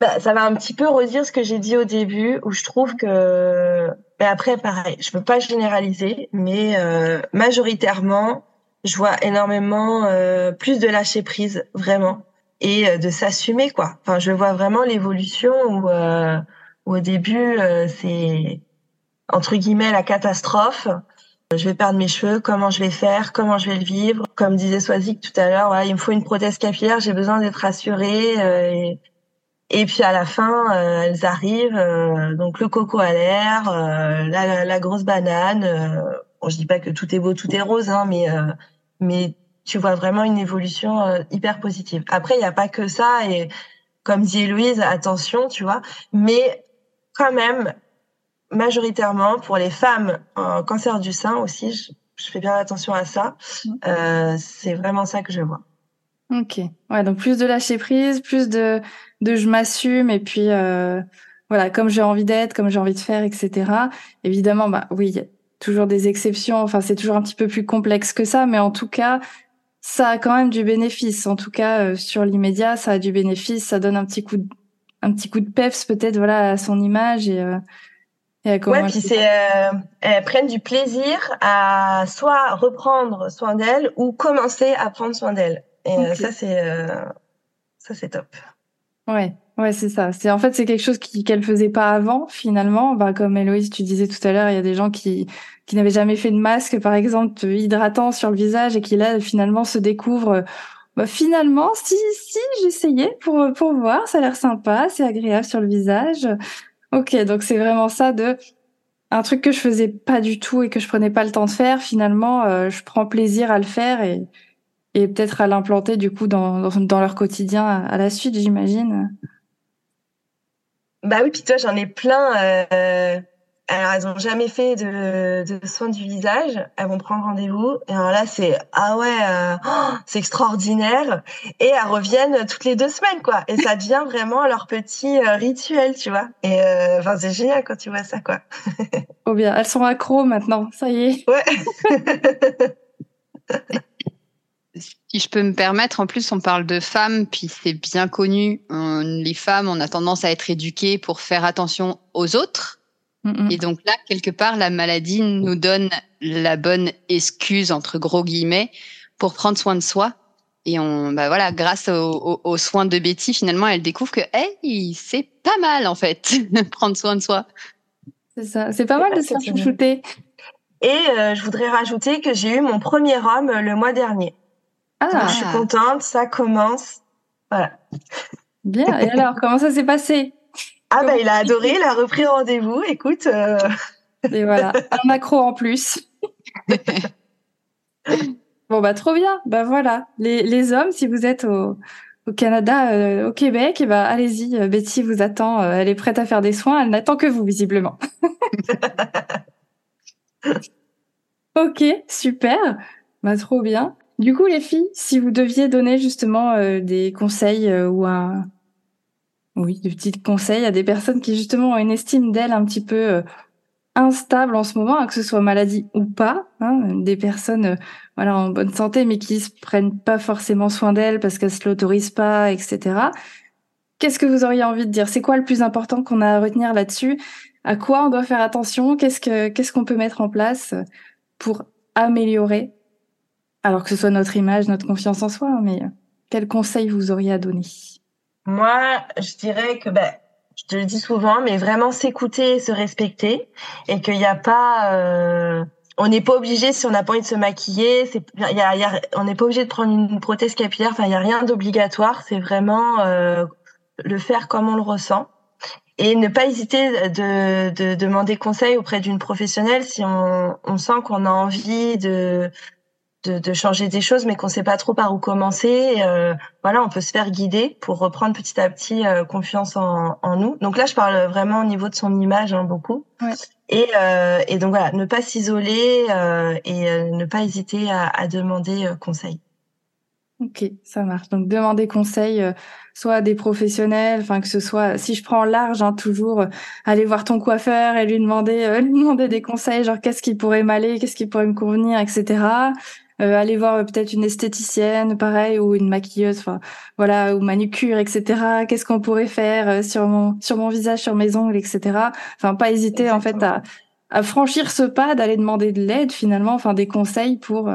bah, ça va un petit peu redire ce que j'ai dit au début, où je trouve que, mais après, pareil, je veux pas généraliser, mais euh, majoritairement, je vois énormément euh, plus de lâcher prise, vraiment, et euh, de s'assumer, quoi. Enfin, je vois vraiment l'évolution où, où, au début, c'est entre guillemets la catastrophe. Je vais perdre mes cheveux, comment je vais faire, comment je vais le vivre. Comme disait Swazik tout à l'heure, voilà, il me faut une prothèse capillaire, j'ai besoin d'être rassurée. Et, et puis à la fin, euh, elles arrivent, euh, donc le coco à l'air, euh, la, la, grosse banane. bon, je dis pas que tout est beau, tout est rose, hein, mais mais tu vois vraiment une évolution hyper positive. Après, il n'y a pas que ça, et comme dit Louise, attention, tu vois, mais quand même, majoritairement pour les femmes en cancer du sein aussi, je, je fais bien attention à ça. Mmh. c'est vraiment ça que je vois. Ok. Ouais, donc plus de lâcher prise, plus de, de je m'assume et puis euh, voilà, comme j'ai envie d'être, comme j'ai envie de faire, etc. Évidemment, bah oui, il y a toujours des exceptions. Enfin, c'est toujours un petit peu plus complexe que ça, mais en tout cas, ça a quand même du bénéfice. En tout cas, euh, sur l'immédiat, ça a du bénéfice. Ça donne un petit coup de, un petit coup de peps peut-être, voilà, à son image et. Euh, ouais, puis c'est euh, elles prennent du plaisir à soit reprendre soin d'elles ou commencer à prendre soin d'elles. Et euh, ça, c'est euh, ça, c'est top. Ouais, ouais, c'est ça. C'est en fait c'est quelque chose qui qu'elle faisait pas avant finalement. Bah comme Héloïse, tu disais tout à l'heure, il y a des gens qui qui n'avaient jamais fait de masque, par exemple, hydratant sur le visage et qui là finalement se découvrent. Bah, finalement, si si j'essayais pour pour voir, ça a l'air sympa, c'est agréable sur le visage. Ok, donc c'est vraiment ça de un truc que je faisais pas du tout et que je prenais pas le temps de faire. Finalement, euh, je prends plaisir à le faire et et peut-être à l'implanter du coup dans, dans, leur quotidien à, la suite, j'imagine. Bah oui, puis toi, j'en ai plein. Euh, alors, elles n'ont jamais fait de, de soins du visage. Elles vont prendre rendez-vous. Et alors là, c'est ah ouais, euh, oh, c'est extraordinaire. Et elles reviennent toutes les deux semaines, quoi. Et ça devient vraiment leur petit euh, rituel, tu vois. Et euh, enfin, c'est génial quand tu vois ça, quoi. oh bien, elles sont accros maintenant. Ça y est. Ouais. Si je peux me permettre, en plus, on parle de femmes, puis c'est bien connu. les femmes, on a tendance à être éduquées pour faire attention aux autres. Et donc là, quelque part, la maladie nous donne la bonne excuse, entre gros guillemets, pour prendre soin de soi. Et on, bah voilà, grâce aux soins de Betty, finalement, elle découvre que, hey, c'est pas mal en fait, prendre soin de soi. C'est ça, c'est pas mal de se faire chouchouter. Et euh, je voudrais rajouter que j'ai eu mon premier homme le mois dernier. Ah. je suis contente, ça commence. Voilà. Bien. Et alors, comment ça s'est passé? Ah bah il a adoré, il a repris rendez-vous. Écoute. Euh, Et voilà, un macro en plus. bon bah trop bien. Bah voilà, les, les hommes, si vous êtes au, au Canada, euh, au Québec, et eh bah allez-y, Betty vous attend. elle est prête à faire des soins. Elle n'attend que vous visiblement. ok, super. Bah, trop bien. Du coup, les filles, si vous deviez donner justement euh, des conseils euh, ou un, oui, des petits conseils à des personnes qui justement ont une estime d'elles un petit peu euh, instable en ce moment, hein, que ce soit maladie ou pas, hein, des personnes voilà en bonne santé mais qui se prennent pas forcément soin d'elles parce qu'elles se l'autorisent pas, etc. Qu'est-ce que vous auriez envie de dire? C'est quoi le plus important qu'on a à retenir là-dessus? À quoi on doit faire attention? Qu'est-ce que qu'est-ce qu'on peut mettre en place pour améliorer, alors que ce soit notre image, notre confiance en soi, mais quel conseil vous auriez à donner? Moi, je dirais que ben, je te le dis souvent, mais vraiment s'écouter se respecter et qu'il n'y a pas euh, on n'est pas obligé si on n'a pas envie de se maquiller c'est y a, y a, on n'est pas obligé de prendre une prothèse capillaire enfin il y a rien d'obligatoire c'est vraiment euh, le faire comme on le ressent et ne pas hésiter de, de demander conseil auprès d'une professionnelle si on, on sent qu'on a envie de, de, de, changer des choses, mais qu'on sait pas trop par où commencer. Euh, voilà, on peut se faire guider pour reprendre petit à petit euh, confiance en, en, nous. Donc là, je parle vraiment au niveau de son image hein, beaucoup. Ouais. Et, euh, et donc voilà, ne pas s'isoler euh, et euh, ne pas hésiter à, à demander conseil. Ok, ça marche. Donc demander conseil, euh, soit à des professionnels, enfin que ce soit, si je prends large, hein, toujours euh, aller voir ton coiffeur et lui demander, euh, lui demander des conseils, genre qu'est-ce qui pourrait m'aller, qu'est-ce qui pourrait me convenir, etc. aller voir peut-être une esthéticienne, pareil, ou une maquilleuse, enfin voilà, ou manucure, etc. Qu'est-ce qu'on pourrait faire sur mon sur mon visage, sur mes ongles, etc. Enfin pas hésiter en fait à à franchir ce pas, d'aller demander de l'aide finalement, enfin des conseils pour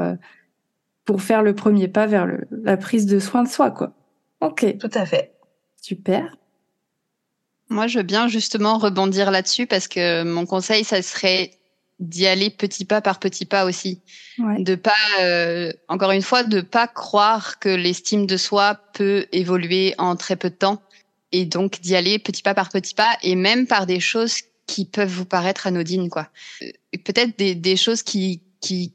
pour faire le premier pas vers le, la prise de soin de soi, quoi. Ok. Tout à fait. Super. Moi, je veux bien justement rebondir là-dessus parce que mon conseil, ça serait d'y aller petit pas par petit pas aussi. Ouais. De pas, euh, encore une fois, de pas croire que l'estime de soi peut évoluer en très peu de temps et donc d'y aller petit pas par petit pas et même par des choses qui peuvent vous paraître anodines, quoi. Euh, peut-être des, des choses qui, qui,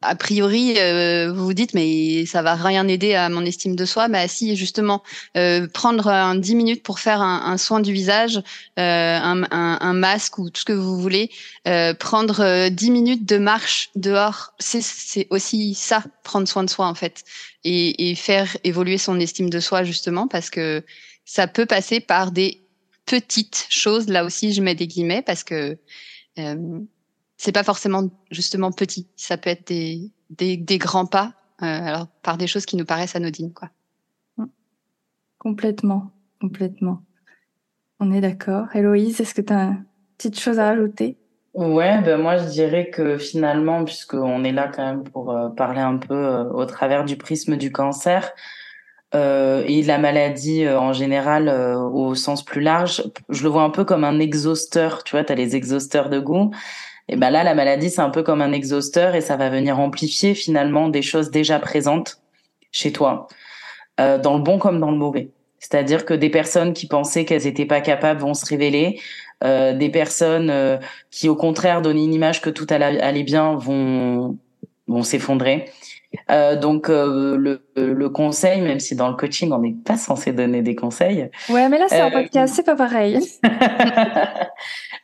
a priori, euh, vous vous dites, mais ça va rien aider à mon estime de soi. Bah si, justement, euh, prendre un 10 minutes pour faire un, un soin du visage, euh, un, un, un, masque ou tout ce que vous voulez, euh, prendre 10 minutes de marche dehors, c'est aussi ça, prendre soin de soi en fait, et, et faire évoluer son estime de soi justement, parce que ça peut passer par des petites choses. Là aussi, je mets des guillemets parce que euh, c'est pas forcément justement petit. Ça peut être des, des, des grands pas, euh, alors par des choses qui nous paraissent anodines, quoi. Complètement, complètement. On est d'accord. Héloïse, est-ce que tu as une petite chose à ajouter Ouais, ben moi je dirais que finalement, puisqu'on est là quand même pour euh, parler un peu euh, au travers du prisme du cancer euh, et de la maladie euh, en général au sens plus large, je le vois un peu comme un exhausteur. Tu vois, tu as les exhausteurs de goût et ben là, la maladie, c'est un peu comme un exhausteur et ça va venir amplifier finalement des choses déjà présentes chez toi, euh, dans le bon comme dans le mauvais. C'est-à-dire que des personnes qui pensaient qu'elles n'étaient pas capables vont se révéler, euh, des personnes euh, qui au contraire donnaient une image que tout allait bien vont vont s'effondrer. Euh, donc euh, le, le, conseil, même si dans le coaching on n'est pas censé donner des conseils. Ouais, mais là c'est un euh, podcast, c'est pas pareil.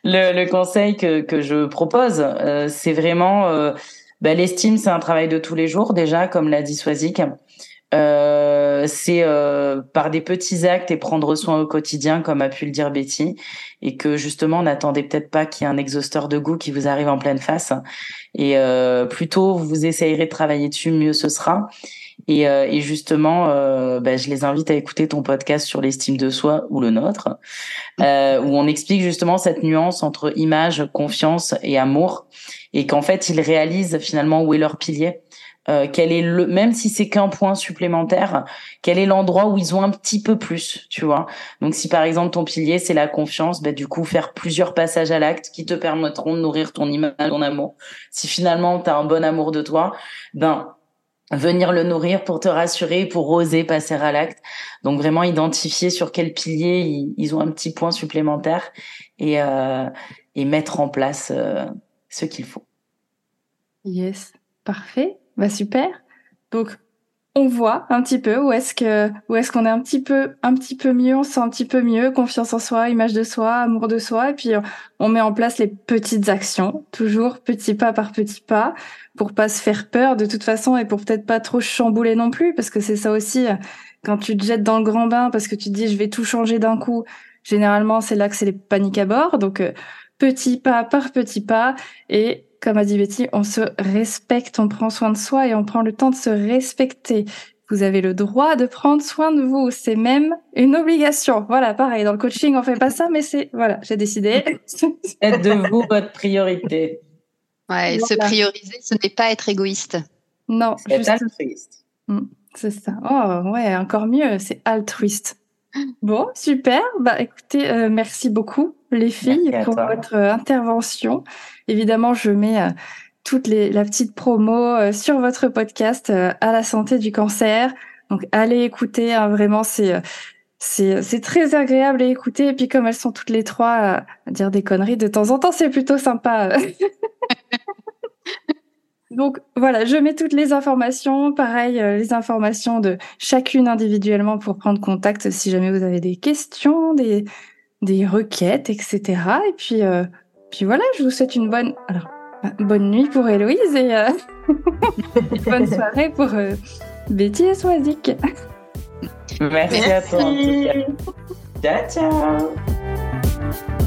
le, le, conseil que, que je propose, euh, c'est vraiment bah, l'estime, c'est un travail de tous les jours déjà, comme l'a dit Swazik. Euh, c'est euh, par des petits actes et prendre soin au quotidien, comme a pu le dire Betty, et que justement, n'attendez peut-être pas qu'il y ait un exhausteur de goût qui vous arrive en pleine face. Et euh, plutôt vous essayerez de travailler dessus, mieux ce sera. Et, euh, et justement, euh, bah, je les invite à écouter ton podcast sur l'estime de soi ou le nôtre, euh, où on explique justement cette nuance entre image, confiance et amour, et qu'en fait ils réalisent finalement où est leur pilier. Euh, quel est le même si c'est qu'un point supplémentaire, quel est l'endroit où ils ont un petit peu plus, tu vois. Donc si par exemple ton pilier c'est la confiance, bah, du coup faire plusieurs passages à l'acte qui te permettront de nourrir ton image, ton amour. Si finalement tu as un bon amour de toi, ben venir le nourrir pour te rassurer, pour oser passer à l'acte. Donc vraiment identifier sur quel pilier ils, ont un petit point supplémentaire et, euh, et mettre en place euh, ce qu'il faut. Yes, parfait. Bah super. Donc on voit un petit peu où est-ce que où est-ce qu'on est un petit peu un petit peu mieux, on se sent un petit peu mieux, confiance en soi, image de soi, amour de soi, et puis on met en place les petites actions, toujours petit pas par petit pas, pour pas se faire peur de toute façon et pour peut-être pas trop chambouler non plus, parce que c'est ça aussi quand tu te jettes dans le grand bain parce que tu te dis je vais tout changer d'un coup. Généralement c'est là que c'est les paniques à bord, donc euh, petit pas par petit pas et comme a dit Betty, on se respecte, on prend soin de soi et on prend le temps de se respecter. Vous avez le droit de prendre soin de vous. C'est même une obligation. Voilà, pareil. Dans le coaching, on fait pas ça, mais c'est, voilà, j'ai décidé. Être de vous votre priorité. Ouais, se prioriser, ce n'est pas être égoïste. Non, c'est altruiste. Hmm, c'est ça. Oh, ouais, encore mieux, c'est altruiste. Bon, super. Bah, écoutez, euh, merci beaucoup, les filles, pour votre euh, intervention. Évidemment, je mets euh, toute les, la petite promo sur votre podcast à la santé du cancer. Donc, allez écouter. Hein, vraiment, c'est c'est c'est très agréable à écouter. Et puis, comme elles sont toutes les trois à dire des conneries de temps en temps, c'est plutôt sympa. Donc voilà, je mets toutes les informations, pareil, euh, les informations de chacune individuellement pour prendre contact si jamais vous avez des questions, des, des requêtes, etc. Et puis, euh, puis voilà, je vous souhaite une bonne, alors, bah, bonne nuit pour Héloïse et euh, bonne soirée pour Betty et Swazik. Merci, à toi. ciao. ciao.